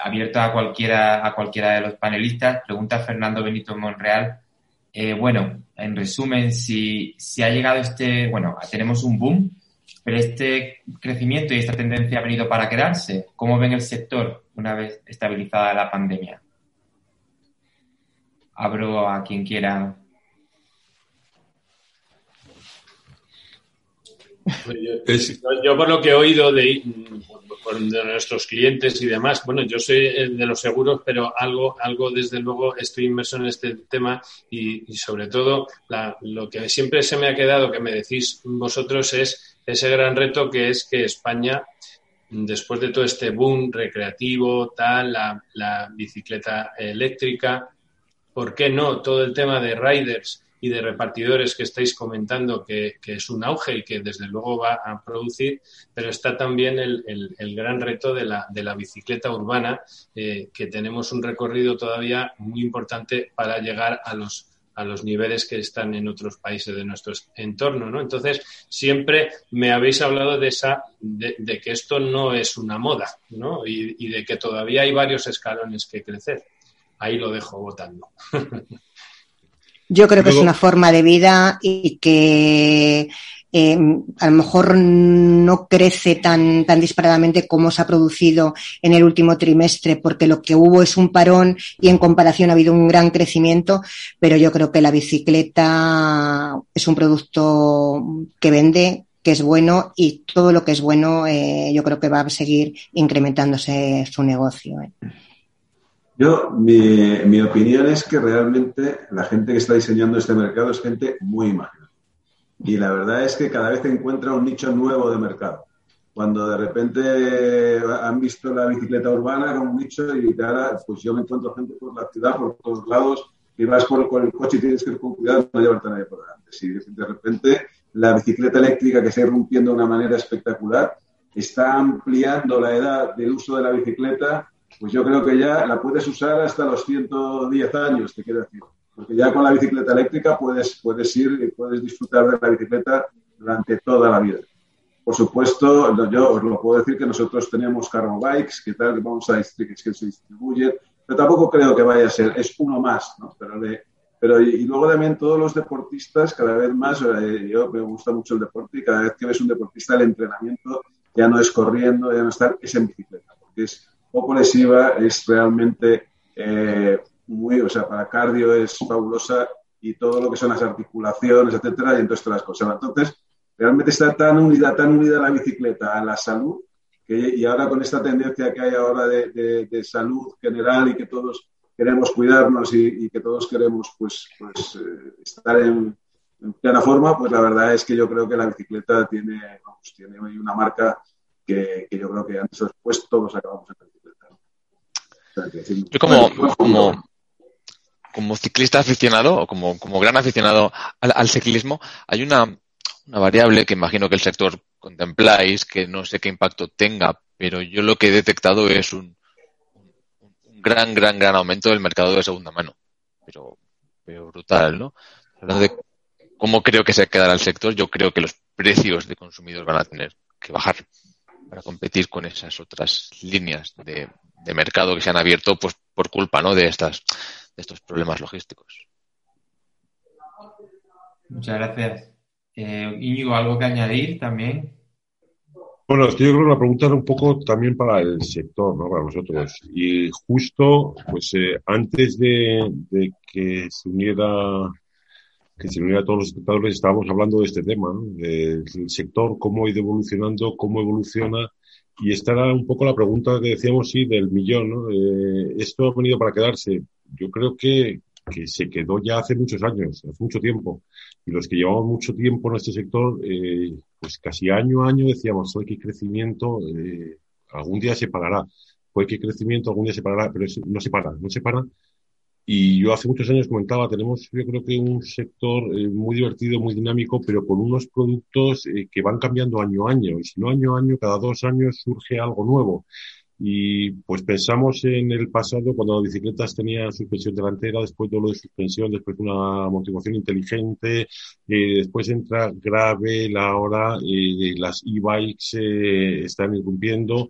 abierto a cualquiera, a cualquiera de los panelistas. Pregunta Fernando Benito Monreal. Eh, bueno, en resumen, si, si ha llegado este, bueno, tenemos un boom, pero este crecimiento y esta tendencia ha venido para quedarse. ¿Cómo ven el sector una vez estabilizada la pandemia? Abro a quien quiera. Yo, yo por lo que he oído de por nuestros clientes y demás. Bueno, yo soy el de los seguros, pero algo, algo desde luego estoy inmerso en este tema y, sobre todo lo que siempre se me ha quedado, que me decís vosotros, es ese gran reto que es que España después de todo este boom recreativo, tal, la, la, bicicleta eléctrica, ¿por qué no? Todo el tema de riders y de repartidores que estáis comentando, que, es un auge y que desde luego va a producir, pero está también el, el, gran reto de la, de la bicicleta urbana, eh, que tenemos un recorrido todavía muy importante para llegar a los a los niveles que están en otros países de nuestro entorno, ¿no? Entonces, siempre me habéis hablado de esa, de, que esto no es una moda, ¿no? Y, y, de que todavía hay varios escalones que crecer. Ahí lo dejo votando. Yo creo que es una forma de vida y que eh, a lo mejor no crece tan, tan disparadamente como se ha producido en el último trimestre, porque lo que hubo es un parón y en comparación ha habido un gran crecimiento, pero yo creo que la bicicleta es un producto que vende, que es bueno y todo lo que es bueno eh, yo creo que va a seguir incrementándose su negocio. Eh. Yo, mi, mi, opinión es que realmente la gente que está diseñando este mercado es gente muy imaginativa. Y la verdad es que cada vez encuentra un nicho nuevo de mercado. Cuando de repente han visto la bicicleta urbana como un nicho y ahora, pues yo me encuentro gente por la ciudad, por todos lados, y vas por, el coche y tienes que ir con cuidado no llevarte a nadie por delante. Si de repente la bicicleta eléctrica que está irrumpiendo de una manera espectacular está ampliando la edad del uso de la bicicleta pues yo creo que ya la puedes usar hasta los 110 años, te quiero decir. Porque ya con la bicicleta eléctrica puedes, puedes ir y puedes disfrutar de la bicicleta durante toda la vida. Por supuesto, yo os lo puedo decir que nosotros tenemos cargo bikes, que tal, que vamos a distribuir, que se distribuyen, pero tampoco creo que vaya a ser, es uno más, ¿no? Pero, pero y, luego también todos los deportistas, cada vez más, eh, yo me gusta mucho el deporte y cada vez que ves un deportista, el entrenamiento ya no es corriendo, ya no está, es en bicicleta, porque es poco lesiva, es realmente eh, muy, o sea, para cardio es fabulosa y todo lo que son las articulaciones, etcétera, y entonces todas las cosas. Entonces, realmente está tan unida, tan unida la bicicleta a la salud, que, y ahora con esta tendencia que hay ahora de, salud general y que todos queremos cuidarnos y, que todos queremos pues, pues eh, estar en, en, plena forma, pues la verdad es que yo creo que la bicicleta tiene, tiene una marca que, que, yo creo que antes o después todos acabamos en yo como, como, ciclista aficionado o como, gran aficionado al, ciclismo, hay una, variable que imagino que el sector contempláis, que no sé qué impacto tenga, pero yo lo que he detectado es un, gran, gran, gran aumento del mercado de segunda mano. Pero, pero brutal, ¿no? Cómo creo que se quedará el sector, yo creo que los precios de consumidores van a tener que bajar para competir con esas otras líneas de, de mercado que se han abierto pues por culpa ¿no? de estas de estos problemas logísticos. Muchas gracias. Eh, Íñigo, ¿algo que añadir también? Bueno, yo creo que la pregunta era un poco también para el sector, ¿no? Para nosotros. Y justo, pues eh, antes de, de, que se uniera que se uniera a todos los espectadores, estábamos hablando de este tema, del sector, cómo ha ido evolucionando, cómo evoluciona y esta era un poco la pregunta que decíamos, sí, del millón, ¿no? Eh, esto ha venido para quedarse. Yo creo que, que se quedó ya hace muchos años, hace mucho tiempo. Y los que llevamos mucho tiempo en este sector, eh, pues casi año a año decíamos, hoy que crecimiento, eh, algún día se parará. Hoy que crecimiento, algún día se parará, pero no se para, no se para y yo hace muchos años comentaba, tenemos yo creo que un sector eh, muy divertido, muy dinámico, pero con unos productos eh, que van cambiando año a año. Y si no año a año, cada dos años surge algo nuevo. Y pues pensamos en el pasado cuando las bicicletas tenían suspensión delantera, después de lo de suspensión, después una amortiguación inteligente, eh, después entra grave, la hora, las e-bikes están irrumpiendo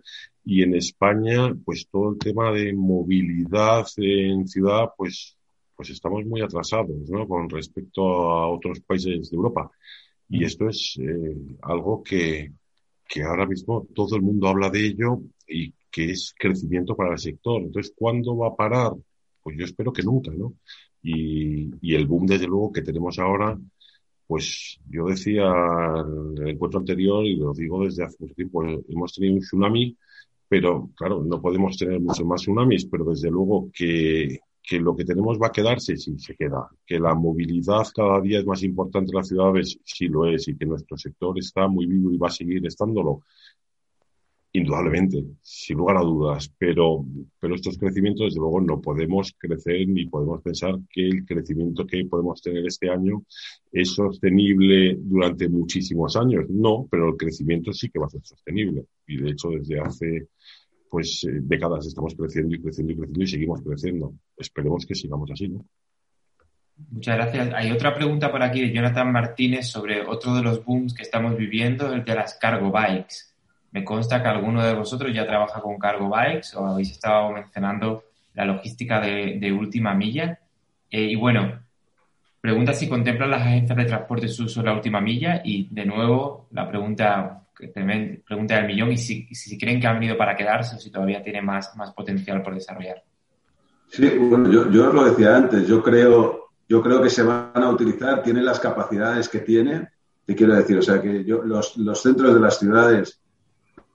y en España, pues todo el tema de movilidad en ciudad, pues, pues estamos muy atrasados, ¿no? Con respecto a otros países de Europa. Y esto es eh, algo que, que ahora mismo todo el mundo habla de ello y que es crecimiento para el sector. Entonces, ¿cuándo va a parar? Pues yo espero que nunca, ¿no? Y, y el boom, desde luego, que tenemos ahora, pues yo decía en el encuentro anterior, y lo digo desde hace mucho tiempo, hemos tenido un tsunami pero claro, no podemos tener muchos más tsunamis, pero desde luego que, que lo que tenemos va a quedarse, sí, se queda. Que la movilidad cada día es más importante en las ciudades, sí lo es, y que nuestro sector está muy vivo y va a seguir estándolo. Indudablemente, sin lugar a dudas, pero, pero estos crecimientos, desde luego, no podemos crecer ni podemos pensar que el crecimiento que podemos tener este año es sostenible durante muchísimos años. No, pero el crecimiento sí que va a ser sostenible. Y de hecho, desde hace pues eh, décadas estamos creciendo y creciendo y creciendo y seguimos creciendo. Esperemos que sigamos así, ¿no? Muchas gracias. Hay otra pregunta por aquí de Jonathan Martínez sobre otro de los booms que estamos viviendo, el de las cargo bikes. Me consta que alguno de vosotros ya trabaja con cargo bikes o habéis estado mencionando la logística de, última milla. Eh, y bueno, pregunta si contemplan las agencias de transporte su uso de la última milla y de nuevo la pregunta pregunta del millón y si, si, creen que han venido para quedarse o si todavía tiene más, más potencial por desarrollar. Sí, bueno, yo, yo lo decía antes, yo creo, yo creo que se van a utilizar, tienen las capacidades que tienen, te quiero decir, o sea que yo, los, los centros de las ciudades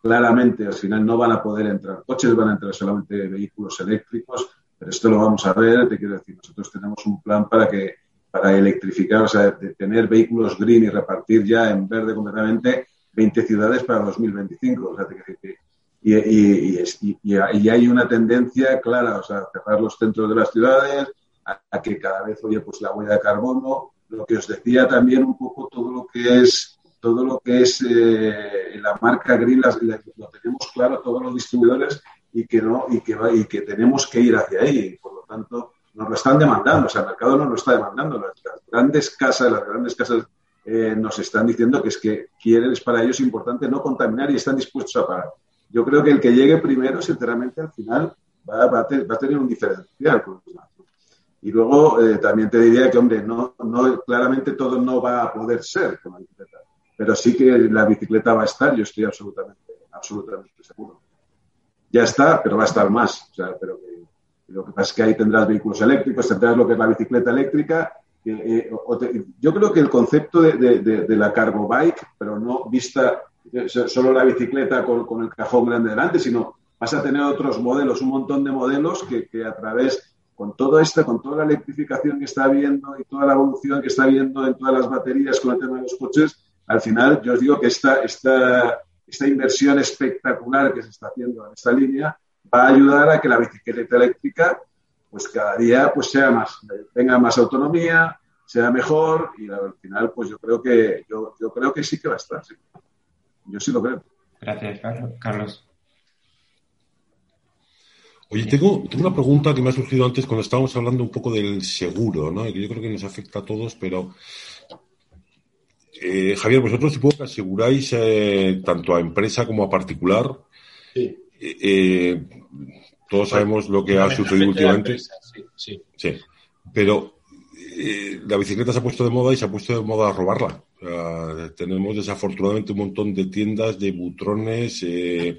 claramente al final no van a poder entrar coches, van a entrar solamente vehículos eléctricos, pero esto lo vamos a ver, te quiero decir, nosotros tenemos un plan para que para electrificar, o sea, tener vehículos green y repartir ya en verde completamente 20 ciudades para 2025. O sea, y, y, y, y, hay una tendencia clara, o sea, cerrar los centros de las ciudades, a, que cada vez, oye, pues la huella de carbono, lo que os decía también un poco todo lo que es todo lo que es eh, la marca Green lo tenemos claro todos los distribuidores y que no y que y que tenemos que ir hacia ahí por lo tanto nos lo están demandando o sea el mercado nos lo está demandando las grandes casas las grandes casas eh, nos están diciendo que es que quieren, es para ellos importante no contaminar y están dispuestos a pagar. Yo creo que el que llegue primero, sinceramente, al final va, a, tener un diferencial. Y luego eh, también te diría que, hombre, no, no, claramente todo no va a poder ser con la pero sí que la bicicleta va a estar, yo estoy absolutamente, absolutamente seguro. Ya está, pero va a estar más. O sea, pero lo que pasa es que ahí tendrás vehículos eléctricos, tendrás lo que es la bicicleta eléctrica eh, yo creo que el concepto de, la cargo bike, pero no vista eh, solo la bicicleta con, el cajón grande delante, sino vas a tener otros modelos, un montón de modelos que, a través, con todo esto, con toda la electrificación que está habiendo y toda la evolución que está habiendo en todas las baterías con el tema de los coches, al final yo os digo que esta, esta, esta inversión espectacular que se está haciendo en esta línea va a ayudar a que la bicicleta eléctrica pues cada día pues sea más, tenga más autonomía, sea mejor y al final pues yo creo que yo, yo creo que sí que va a estar. Yo sí lo creo. Gracias, Carlos. Oye, tengo, tengo una pregunta que me ha surgido antes cuando estábamos hablando un poco del seguro, ¿no? Que yo creo que nos afecta a todos, pero eh, Javier, vosotros supongo que aseguráis eh, tanto a empresa como a particular. Sí. Eh, todos sabemos lo que ha sucedido últimamente. sí, sí. Pero eh, la bicicleta se ha puesto de moda y se ha puesto de moda a robarla. tenemos desafortunadamente un montón de tiendas, de butrones,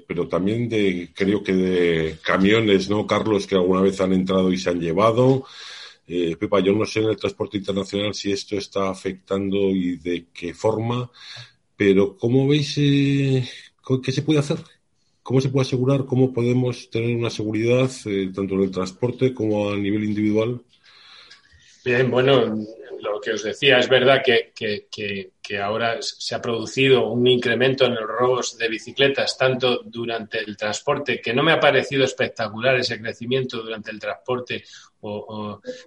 pero también de, creo que de camiones, ¿no, Carlos? Que alguna vez han entrado y se han llevado. Eh, Pepa, yo no sé en el transporte internacional si esto está afectando y de qué forma, pero ¿cómo veis eh, qué se puede hacer? ¿Cómo se puede asegurar? ¿Cómo podemos tener una seguridad eh, tanto en el transporte como a nivel individual? Bien, bueno, lo que os decía, es verdad que, que, ahora se ha producido un incremento en los robos de bicicletas, tanto durante el transporte, que no me ha parecido espectacular ese crecimiento durante el transporte,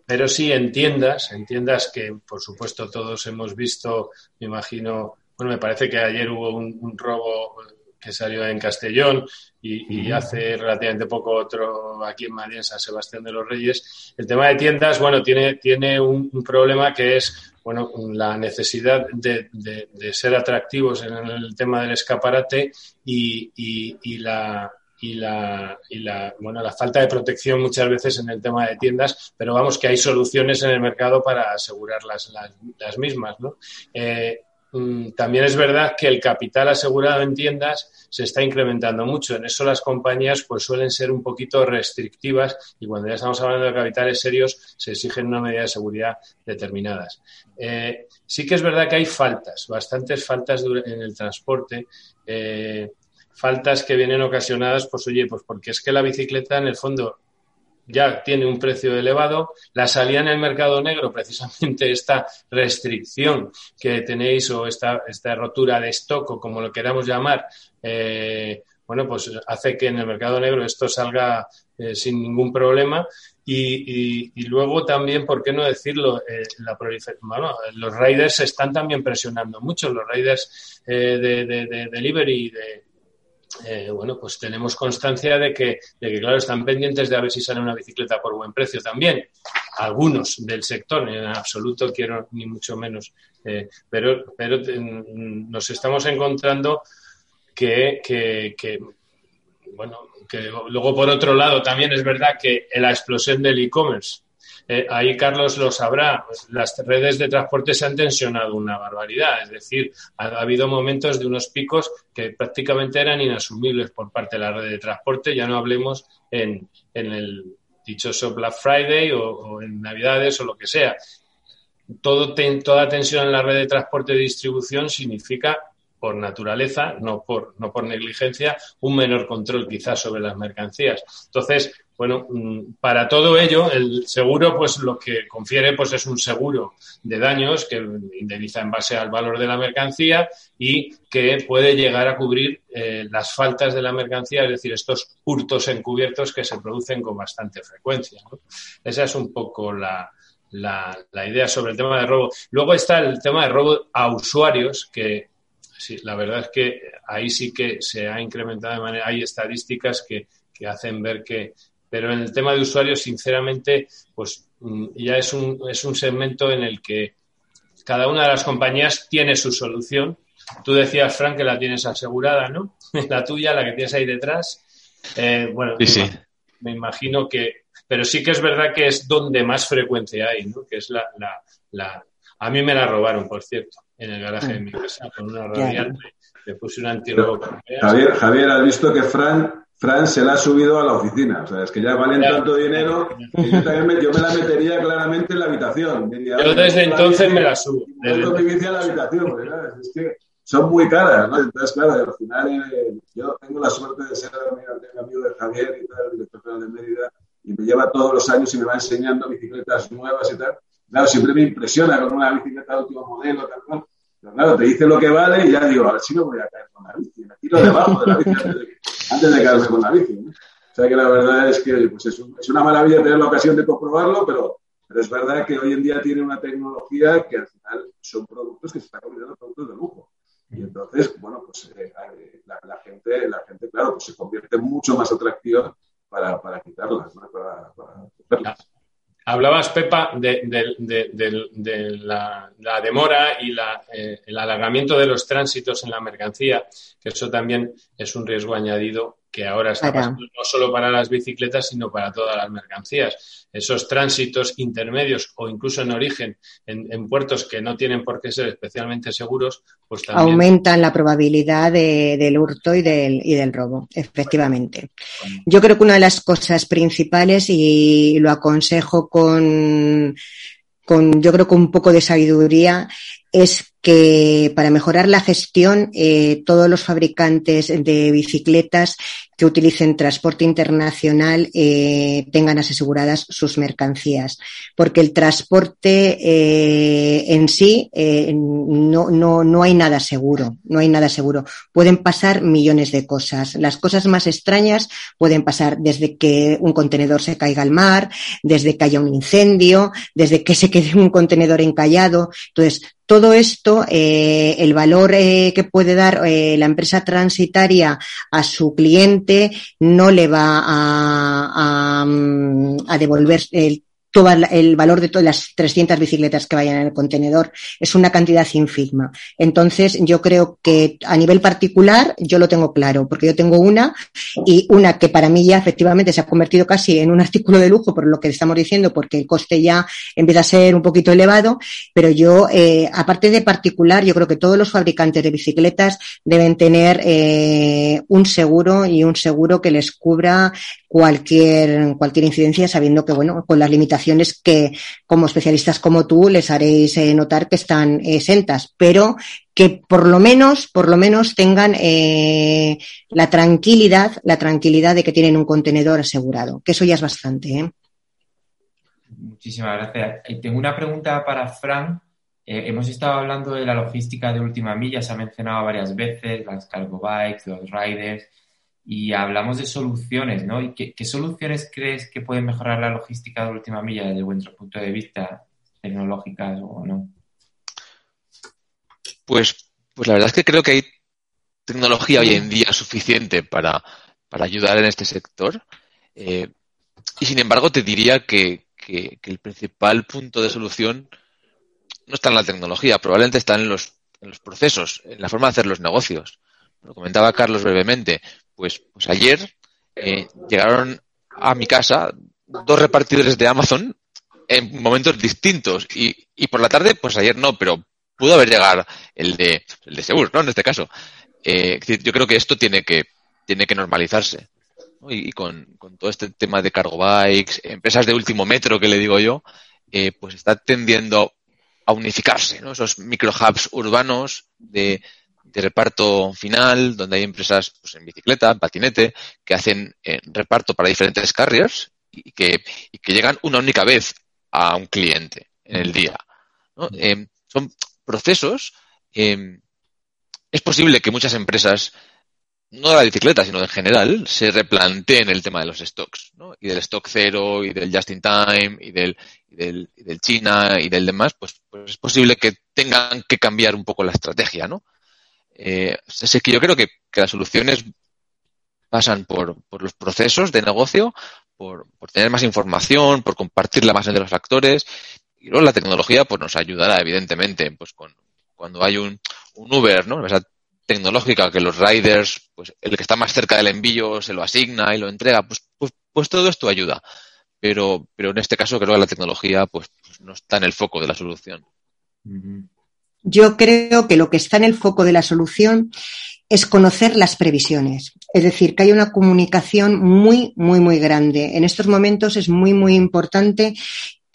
pero sí en tiendas, en tiendas que por supuesto todos hemos visto, me imagino, bueno, me parece que ayer hubo un robo que salió en Castellón y, hace relativamente poco otro aquí en Madrid, en San Sebastián de los Reyes. El tema de tiendas, bueno, tiene, tiene un, problema que es bueno, la necesidad de, ser atractivos en el tema del escaparate y, y, la, y la, y la, bueno, la falta de protección muchas veces en el tema de tiendas, pero vamos que hay soluciones en el mercado para asegurar las, las, mismas. ¿no? Eh, también es verdad que el capital asegurado en tiendas se está incrementando mucho. En eso las compañías pues suelen ser un poquito restrictivas y cuando ya estamos hablando de capitales serios se exigen una medida de seguridad determinadas. Eh, sí que es verdad que hay faltas, bastantes faltas en el transporte. Eh, faltas que vienen ocasionadas, pues oye, pues porque es que la bicicleta en el fondo ya tiene un precio elevado. La salida en el mercado negro, precisamente esta restricción que tenéis o esta, esta rotura de stock o como lo queramos llamar, eh, bueno, pues hace que en el mercado negro esto salga eh, sin ningún problema. Y, luego también, ¿por qué no decirlo? Eh, la bueno, los riders están también presionando mucho, los riders de, de, de, delivery de, eh, bueno, pues tenemos constancia de que, de que, claro, están pendientes de a ver si sale una bicicleta por buen precio también. Algunos del sector, en absoluto quiero ni mucho menos, eh, pero, pero mm, nos estamos encontrando que, que, que, bueno, que luego por otro lado también es verdad que la explosión del e-commerce eh, ahí Carlos lo sabrá, pues, las redes de transporte se han tensionado una barbaridad, es decir, ha, habido momentos de unos picos que prácticamente eran inasumibles por parte de la red de transporte, ya no hablemos en, el dichoso Black Friday o, en Navidades o lo que sea. Toda tensión en la red de transporte y distribución significa por naturaleza, no por, no por negligencia, un menor control quizás sobre las mercancías. Entonces, bueno, mm, para todo ello, el seguro, pues lo que confiere, pues es un seguro de daños que indemniza en base al valor de la mercancía y que puede llegar a cubrir eh, las faltas de la mercancía, es decir, estos hurtos encubiertos que se producen con bastante frecuencia. Esa es un poco la, la, la, idea sobre el tema de robo. Luego está el tema de robo a usuarios, que sí, la verdad es que ahí sí que se ha incrementado de manera, hay estadísticas que, que hacen ver que pero en el tema de usuarios, sinceramente, pues mm, ya es un, es un segmento en el que cada una de las compañías tiene su solución. Tú decías, Frank, que la tienes asegurada, ¿no? La tuya, la que tienes ahí detrás. Eh, bueno, sí, Me, imagino que, pero sí que es verdad que es donde más frecuencia hay, ¿no? Que es la, la, la... A mí me la robaron, por cierto, en el garaje de mi casa, con una radial. Le puse un antirrobo. Javier, Javier, has visto que Frank Fran se la ha subido a la oficina. O sea, es que ya valen tanto dinero que yo también me, yo me la metería claramente en la habitación. yo desde entonces me la subo. Desde... en la habitación, porque es que son muy caras, ¿no? Entonces, claro, al final eh, yo tengo la suerte de ser amigo de Javier y tal, el director de Mérida, y me lleva todos los años y me va enseñando bicicletas nuevas y tal. Claro, siempre me impresiona con una bicicleta de último modelo, tal cual. Pero claro, te dice lo que vale y ya digo, a ver si no voy a caer con la bici. Me tiro debajo de la bici antes de que antes de quedarse con la bici. ¿no? O sea que la verdad es que pues es, es, una maravilla tener la ocasión de comprobarlo, pero, es verdad que hoy en día tiene una tecnología que al final son productos que se están convirtiendo en productos de lujo. Y entonces, bueno, pues eh, eh, la, la, gente, la gente, claro, pues se convierte mucho más atractiva para, para quitarlas, ¿no? para, para Hablabas, Pepa, de, de, de la, la, demora y la, eh, el alargamiento de los tránsitos en la mercancía, que eso también es un riesgo añadido que ahora está pasando no solo para las bicicletas, sino para todas las mercancías. Esos tránsitos intermedios o incluso en origen en, puertos que no tienen por qué ser especialmente seguros, pues también... Aumentan la probabilidad del hurto y del, y del robo, efectivamente. Yo creo que una de las cosas principales, y lo aconsejo con, con yo creo con un poco de sabiduría, es que para mejorar la gestión, eh, todos los fabricantes de bicicletas que utilicen transporte internacional eh, tengan aseguradas sus mercancías, porque el transporte eh, en sí no, no, no hay nada seguro, no hay nada seguro. Pueden pasar millones de cosas. Las cosas más extrañas pueden pasar desde que un contenedor se caiga al mar, desde que haya un incendio, desde que se quede un contenedor encallado. Entonces, todo esto, eh, el valor eh, que puede dar eh, la empresa transitaria a su cliente no le va a, a devolver el el valor de todas las 300 bicicletas que vayan en el contenedor es una cantidad ínfima. Entonces, yo creo que a nivel particular yo lo tengo claro, porque yo tengo una y una que para mí ya efectivamente se ha convertido casi en un artículo de lujo por lo que estamos diciendo, porque el coste ya empieza a ser un poquito elevado, pero yo, eh, aparte de particular, yo creo que todos los fabricantes de bicicletas deben tener eh, un seguro y un seguro que les cubra cualquier, cualquier incidencia, sabiendo que, bueno, con las limitaciones que como especialistas como tú les haréis eh, notar que están exentas, pero que por lo menos, por lo menos tengan eh, la tranquilidad, la tranquilidad de que tienen un contenedor asegurado, que eso ya es bastante. Muchísimas gracias. tengo una pregunta para Fran. hemos estado hablando de la logística de última milla, se ha mencionado varias veces, las cargo bikes, los riders y hablamos de soluciones, ¿no? ¿Y qué, soluciones crees que pueden mejorar la logística de última milla desde vuestro punto de vista, tecnológicas o no? Pues, pues la verdad es que creo que hay tecnología hoy en día suficiente para, ayudar en este sector. Eh, y sin embargo, te diría que, el principal punto de solución no está en la tecnología, probablemente está en los, en los procesos, en la forma de hacer los negocios. Lo comentaba Carlos brevemente. Pues, pues ayer eh, llegaron a mi casa dos repartidores de Amazon en momentos distintos y, y, por la tarde, pues ayer no, pero pudo haber llegado el de, el de Segur, ¿no? En este caso. Eh, yo creo que esto tiene que, tiene que normalizarse. Y, con, con, todo este tema de cargo bikes, empresas de último metro que le digo yo, eh, pues está tendiendo a unificarse, ¿no? Esos micro hubs urbanos de, de reparto final, donde hay empresas pues, en bicicleta, en patinete, que hacen eh, reparto para diferentes carriers y que, y que, llegan una única vez a un cliente en el día. Eh, son procesos. Eh, es posible que muchas empresas, no de la bicicleta, sino en general, se replanteen el tema de los stocks, ¿no? y del stock cero, y del just in time, y del, y del, y del China, y del demás, pues, pues es posible que tengan que cambiar un poco la estrategia, ¿no? Eh, es que yo creo que, las soluciones pasan por, los procesos de negocio, por, tener más información, por compartirla más entre los actores. Y luego la tecnología pues nos ayudará, evidentemente, pues con, cuando hay un, un Uber, ¿no? Esa tecnológica que los riders, pues el que está más cerca del envío se lo asigna y lo entrega, pues, pues, pues todo esto ayuda. Pero, pero en este caso creo que la tecnología pues, pues no está en el foco de la solución. Yo creo que lo que está en el foco de la solución es conocer las previsiones. Es decir, que hay una comunicación muy, muy, muy grande. En estos momentos es muy, muy importante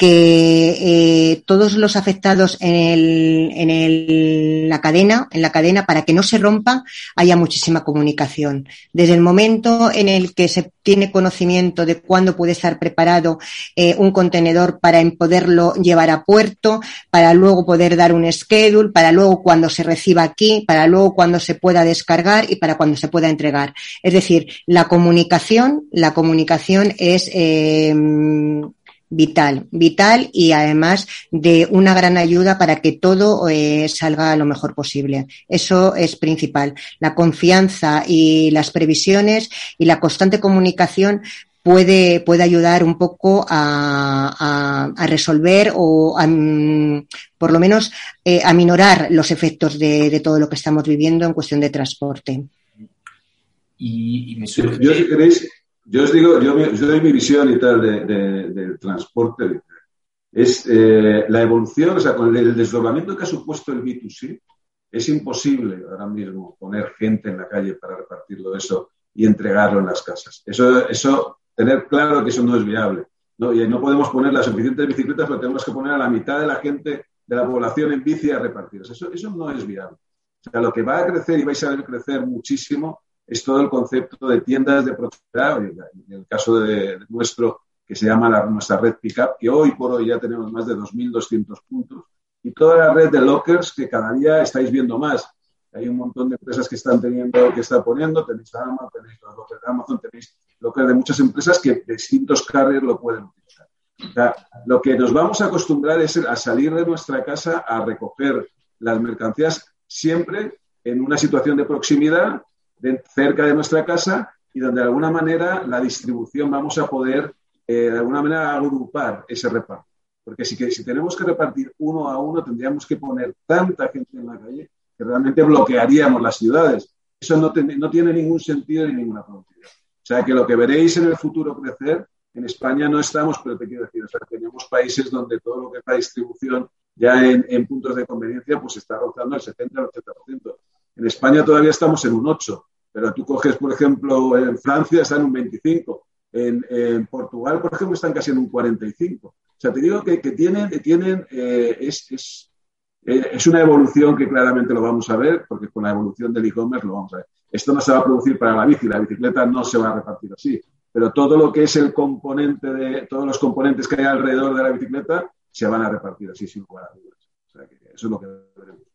que eh, todos los afectados en, el, en el, la cadena, en la cadena, para que no se rompa, haya muchísima comunicación. Desde el momento en el que se tiene conocimiento de cuándo puede estar preparado eh, un contenedor para poderlo llevar a puerto, para luego poder dar un schedule, para luego cuando se reciba aquí, para luego cuando se pueda descargar y para cuando se pueda entregar. Es decir, la comunicación, la comunicación es eh, vital, vital y además de una gran ayuda para que todo eh, salga lo mejor posible. Eso es principal. La confianza y las previsiones y la constante comunicación puede, puede ayudar un poco a, resolver o mm, por lo menos eh, a minorar los efectos de, todo lo que estamos viviendo en cuestión de transporte. Y, me Yo, si queréis, yo os digo, yo, doy mi visión y tal del transporte. Es eh, la evolución, o sea, con el, desdoblamiento que ha supuesto el B2C, es imposible ahora mismo poner gente en la calle para repartirlo eso y entregarlo en las casas. Eso, eso tener claro que eso no es viable. ¿no? Y no podemos poner las suficientes bicicletas, pero tenemos que poner a la mitad de la gente de la población en bici a repartirlas. Eso, eso no es viable. O sea, lo que va a crecer y vais a ver crecer muchísimo es todo el concepto de tiendas de proximidad, en el caso de, nuestro, que se llama la, nuestra red Pickup, que hoy por hoy ya tenemos más de 2.200 puntos, y toda la red de lockers que cada día estáis viendo más. Hay un montón de empresas que están teniendo, que están poniendo, tenéis Amazon, tenéis los lockers de Amazon, tenéis lockers de muchas empresas que distintos carriers lo pueden utilizar. O sea, lo que nos vamos a acostumbrar es a salir de nuestra casa a recoger las mercancías siempre en una situación de proximidad cerca de nuestra casa y donde de alguna manera la distribución vamos a poder eh, de alguna manera agrupar ese reparto. Porque si, que, si tenemos que repartir uno a uno, tendríamos que poner tanta gente en la calle que realmente bloquearíamos las ciudades. Eso no, no tiene ningún sentido ni ninguna productividad. O sea que lo que veréis en el futuro crecer, en España no estamos, pero te quiero decir, o sea, tenemos países donde todo lo que es la distribución ya en, en puntos de conveniencia pues está rozando el 70 al 80%. En España todavía estamos en un 8 pero tú coges, por ejemplo, en Francia están en un 25, en, Portugal, por ejemplo, están casi en un 45. O sea, te digo que, tienen, tienen eh, es, es, eh, es, una evolución que claramente lo vamos a ver, porque con la evolución del e-commerce lo vamos a ver. Esto no se va a producir para la bici, la bicicleta no se va a repartir así, pero todo lo que es el componente de, todos los componentes que hay alrededor de la bicicleta se van a repartir así sin lugar a dudas. O sea, que eso es lo que veremos.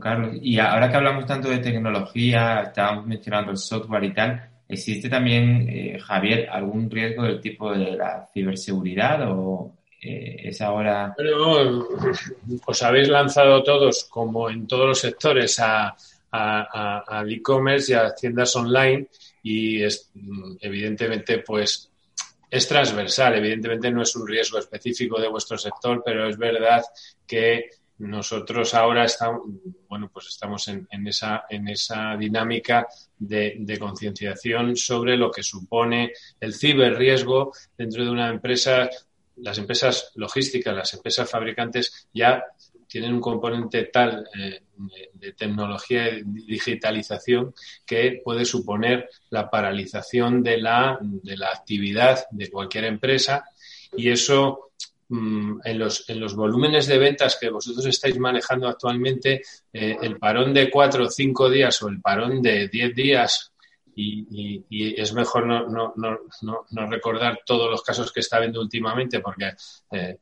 Carlos. Y ahora que hablamos tanto de tecnología, estábamos mencionando el software y tal, ¿Existe también, eh, Javier, algún riesgo del tipo de la ciberseguridad o eh, es ahora... Bueno, os habéis lanzado todos, como en todos los sectores, a, al e-commerce y a tiendas online y es, evidentemente pues es transversal, evidentemente no es un riesgo específico de vuestro sector, pero es verdad que nosotros ahora estamos, bueno, pues estamos en, esa, en esa dinámica de, concienciación sobre lo que supone el ciberriesgo dentro de una empresa. Las empresas logísticas, las empresas fabricantes ya tienen un componente tal eh, de tecnología y digitalización que puede suponer la paralización de la, de la actividad de cualquier empresa y eso en los, en los volúmenes de ventas que vosotros estáis manejando actualmente, eh, el parón de cuatro o cinco días o el parón de diez días, y, es mejor no, no, no, no, recordar todos los casos que está viendo últimamente, porque eh,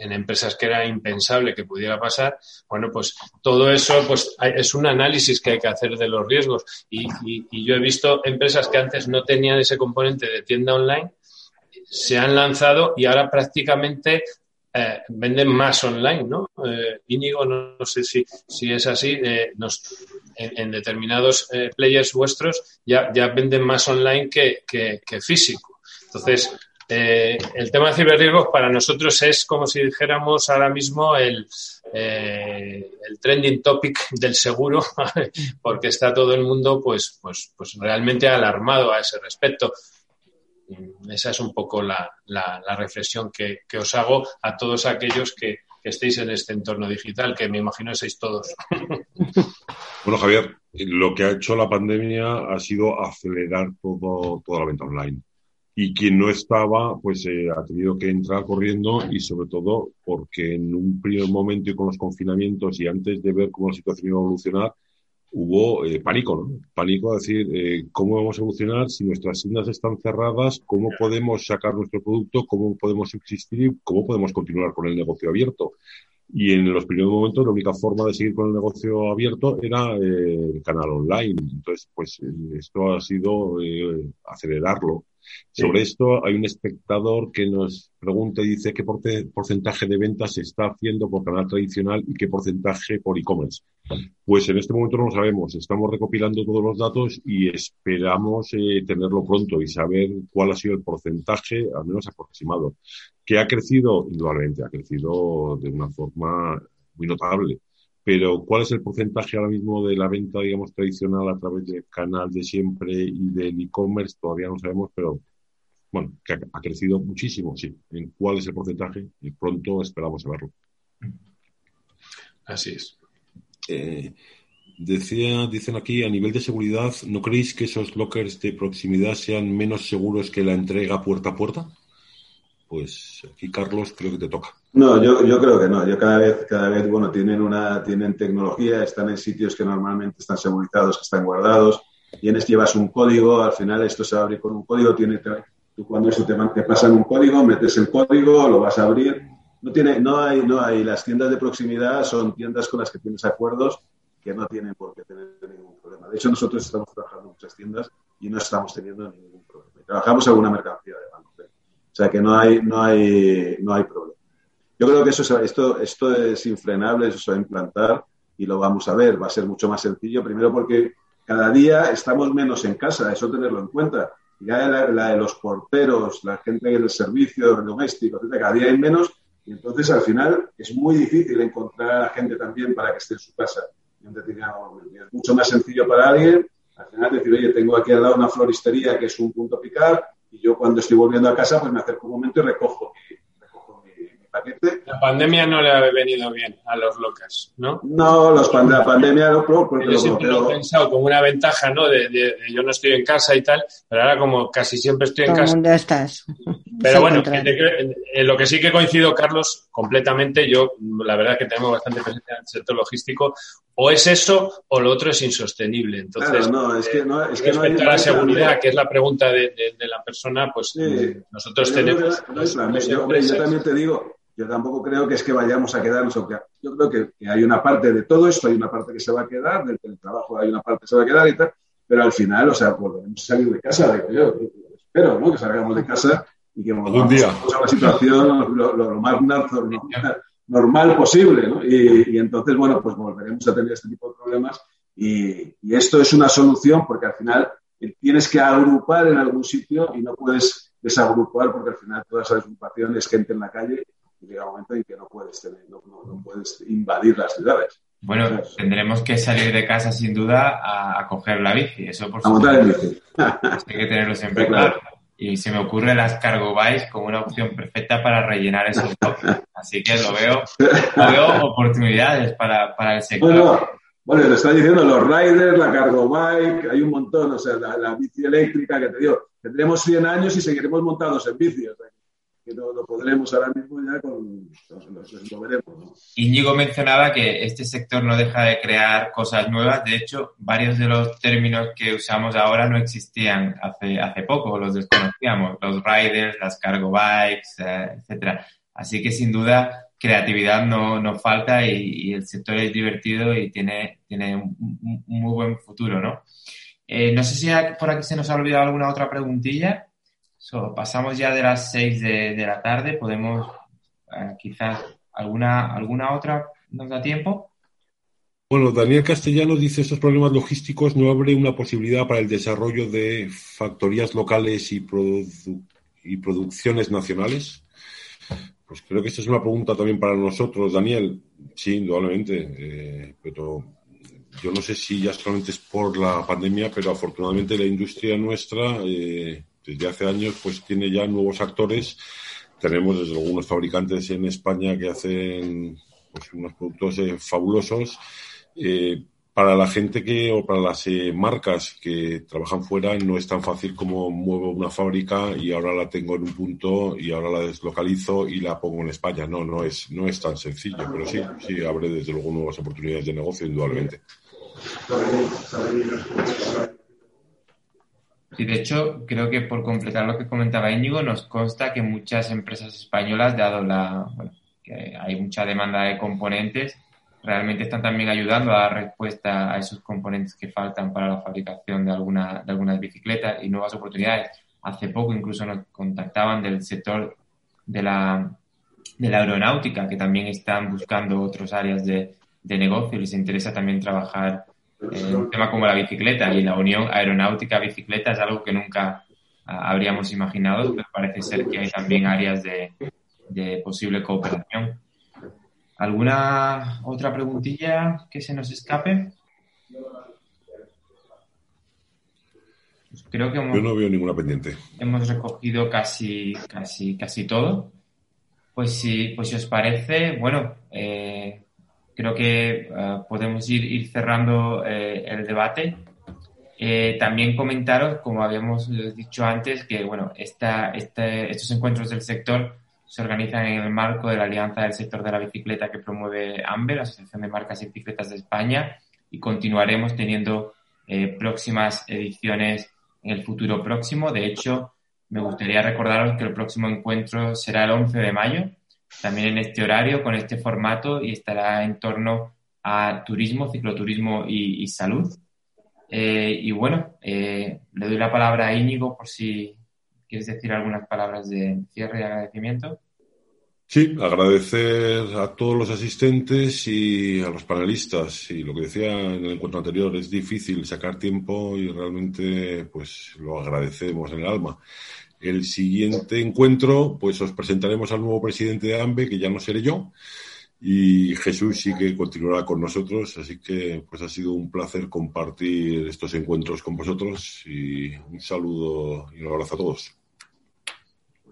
en empresas que era impensable que pudiera pasar, bueno, pues todo eso pues es un análisis que hay que hacer de los riesgos. Y, y yo he visto empresas que antes no tenían ese componente de tienda online se han lanzado y ahora prácticamente eh, venden más online, ¿no? Eh, Íñigo, no, sé si, si es así, eh, en, determinados players vuestros ya, venden más online que, físico. Entonces, el tema de ciberriesgos para nosotros es como si dijéramos ahora mismo el, el trending topic del seguro, porque está todo el mundo pues, pues, pues realmente alarmado a ese respecto esa es un poco la, reflexión que, os hago a todos aquellos que, estéis en este entorno digital, que me imagino sois todos. Bueno, Javier, lo que ha hecho la pandemia ha sido acelerar todo, toda la venta online. Y quien no estaba, pues eh, ha tenido que entrar corriendo y sobre todo porque en un primer momento y con los confinamientos y antes de ver cómo la situación iba a evolucionar, hubo eh, pánico, ¿no? Pánico a decir, eh, ¿cómo vamos a evolucionar si nuestras tiendas están cerradas? ¿Cómo podemos sacar nuestro producto? ¿Cómo podemos existir? ¿Cómo podemos continuar con el negocio abierto? Y en los primeros momentos la única forma de seguir con el negocio abierto era eh, el canal online. Entonces, pues esto ha sido acelerarlo. Sobre esto hay un espectador que nos pregunta y dice qué porcentaje de ventas se está haciendo por canal tradicional y qué porcentaje por e-commerce. Pues en este momento no lo sabemos. Estamos recopilando todos los datos y esperamos eh, tenerlo pronto y saber cuál ha sido el porcentaje, al menos aproximado. Que ha crecido, indudablemente, ha crecido de una forma muy notable. Pero ¿cuál es el porcentaje ahora mismo de la venta, digamos, tradicional a través del canal de siempre y del e-commerce? Todavía no sabemos, pero bueno, que ha, crecido muchísimo, sí. ¿En cuál es el porcentaje? Y pronto esperamos saberlo. Así es. Eh, decía, dicen aquí, a nivel de seguridad, ¿no creéis que esos lockers de proximidad sean menos seguros que la entrega puerta a puerta? Pues aquí, Carlos, creo que te toca. No, yo, yo creo que no. Yo cada vez, cada vez, bueno, tienen una, tienen tecnología, están en sitios que normalmente están segurizados, que están guardados. Tienes, llevas un código, al final esto se abre con un código, tiene, tú cuando eso te, te pasan un código, metes el código, lo vas a abrir. No tiene, no hay, no hay. Las tiendas de proximidad son tiendas con las que tienes acuerdos que no tienen por qué tener ningún problema. De hecho, nosotros estamos trabajando en muchas tiendas y no estamos teniendo ningún problema. Trabajamos alguna mercancía de banco. O sea que no hay, no hay, no hay problema. Yo creo que eso, esto, esto es infrenable, eso se va a implantar y lo vamos a ver. Va a ser mucho más sencillo, primero porque cada día estamos menos en casa, eso tenerlo en cuenta. Ya la, de los porteros, la gente del servicio doméstico, cada día hay menos y entonces al final es muy difícil encontrar a la gente también para que esté en su casa. Es mucho más sencillo para alguien al final decir, oye, tengo aquí al lado una floristería que es un punto picar y yo cuando estoy volviendo a casa pues me acerco un momento y recojo mi, paquete. La pandemia no le ha venido bien a los locas, ¿no? No, los, la pandemia no, porque yo siempre lo he pensado como una ventaja, ¿no? De, yo no estoy en casa y tal, pero ahora como casi siempre estoy en casa. ¿Dónde estás? Pero bueno, en lo que sí que coincido, Carlos, completamente, yo la verdad que tenemos bastante presencia en el sector logístico, o es eso o lo otro es insostenible. Entonces, no, es que no, es que no hay, a la seguridad, que es la pregunta de, la persona, pues nosotros tenemos. yo, también te digo, yo tampoco creo que es que vayamos a quedarnos, yo creo que, hay una parte de todo esto, hay una parte que se va a quedar, del trabajo hay una parte que se va a quedar y tal, pero al final, o sea, volveremos a salir de casa, digo yo, espero, ¿no? Que salgamos de casa y que volvamos a la situación lo, más normal, posible, ¿no? Y, entonces, bueno, pues volveremos a tener este tipo de problemas y, esto es una solución porque al final tienes que agrupar en algún sitio y no puedes desagrupar porque al final toda esa agrupación es gente en la calle y llega un momento en que no puedes tener, no puedes invadir las ciudades. Bueno, tendremos que salir de casa sin duda a, coger la bici, eso por supuesto. A bici. Hay que tenerlo siempre claro. Y se me ocurre las cargo bikes como una opción perfecta para rellenar esos bloques. Así que lo veo, lo veo oportunidades para, para el sector. Bueno, lo está diciendo los riders, la cargo bike, hay un montón, o sea, la, bici eléctrica que te digo, tendremos 100 años y seguiremos montados en sea, lo, podremos ahora mismo ya con. Íñigo mencionaba que este sector no deja de crear cosas nuevas. De hecho, varios de los términos que usamos ahora no existían hace, hace poco, los desconocíamos. Los riders, las cargo bikes, eh, etcétera. Así que sin duda creatividad no, no falta y, el sector es divertido y tiene, tiene un, muy buen futuro, ¿no? Eh, no sé si por aquí se nos ha olvidado alguna otra preguntilla pasamos ya de las 6 de, la tarde, podemos eh, quizás alguna, alguna otra nos da tiempo. Bueno, Daniel Castellano dice estos problemas logísticos no abre una posibilidad para el desarrollo de factorías locales y, y producciones nacionales. Pues creo que esta es una pregunta también para nosotros, Daniel. Sí, indudablemente. Eh, pero yo no sé si ya solamente es por la pandemia, pero afortunadamente la industria nuestra eh, desde hace años pues tiene ya nuevos actores. Tenemos desde algunos fabricantes en España que hacen pues, unos productos eh, fabulosos. Eh, para la gente que, o para las eh, marcas que trabajan fuera, no es tan fácil como muevo una fábrica y ahora la tengo en un punto y ahora la deslocalizo y la pongo en España. No, no es, no es tan sencillo, pero sí, sí abre desde luego nuevas oportunidades de negocio, indudablemente. Sí, de hecho, creo que por completar lo que comentaba Íñigo, nos consta que muchas empresas españolas, dado la, que hay mucha demanda de componentes, realmente están también ayudando a dar respuesta a esos componentes que faltan para la fabricación de, alguna, de algunas bicicletas y nuevas oportunidades. Hace poco incluso nos contactaban del sector de la, de la aeronáutica, que también están buscando otras áreas de, de negocio. Les interesa también trabajar un tema como la bicicleta y la unión aeronáutica-bicicleta es algo que nunca ah, habríamos imaginado, pero parece ser que hay también áreas de, posible cooperación. ¿Alguna otra preguntilla que se nos escape? Pues creo que Yo no veo ninguna pendiente. Hemos recogido casi, casi, casi todo. Pues si, pues si os parece, bueno, eh, creo que eh, podemos ir, cerrando eh, el debate. Eh, también comentaros, como habíamos dicho antes, que bueno, este, estos encuentros del sector se organizan en el marco de la Alianza del Sector de la Bicicleta que promueve AMBE, la Asociación de Marcas y Bicicletas de España, y continuaremos teniendo próximas ediciones en el futuro próximo. De hecho, me gustaría recordaros que el próximo encuentro será el 11 de mayo, también en este horario, con este formato y estará en torno a turismo, cicloturismo y, salud. Eh, y bueno, eh, le doy la palabra a Íñigo por si quieres decir algunas palabras de cierre y agradecimiento. Sí, agradecer a todos los asistentes y a los panelistas. Y lo que decía en el encuentro anterior, es difícil sacar tiempo y realmente pues lo agradecemos en el alma. El siguiente encuentro, pues os presentaremos al nuevo presidente de AMBE, que ya no seré yo, y Jesús sí que continuará con nosotros, así que pues ha sido un placer compartir estos encuentros con vosotros y un saludo y un abrazo a todos.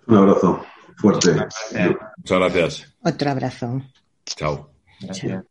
Un abrazo. Fuerte. Muchas gracias. Otro abrazo. Chao. Gracias.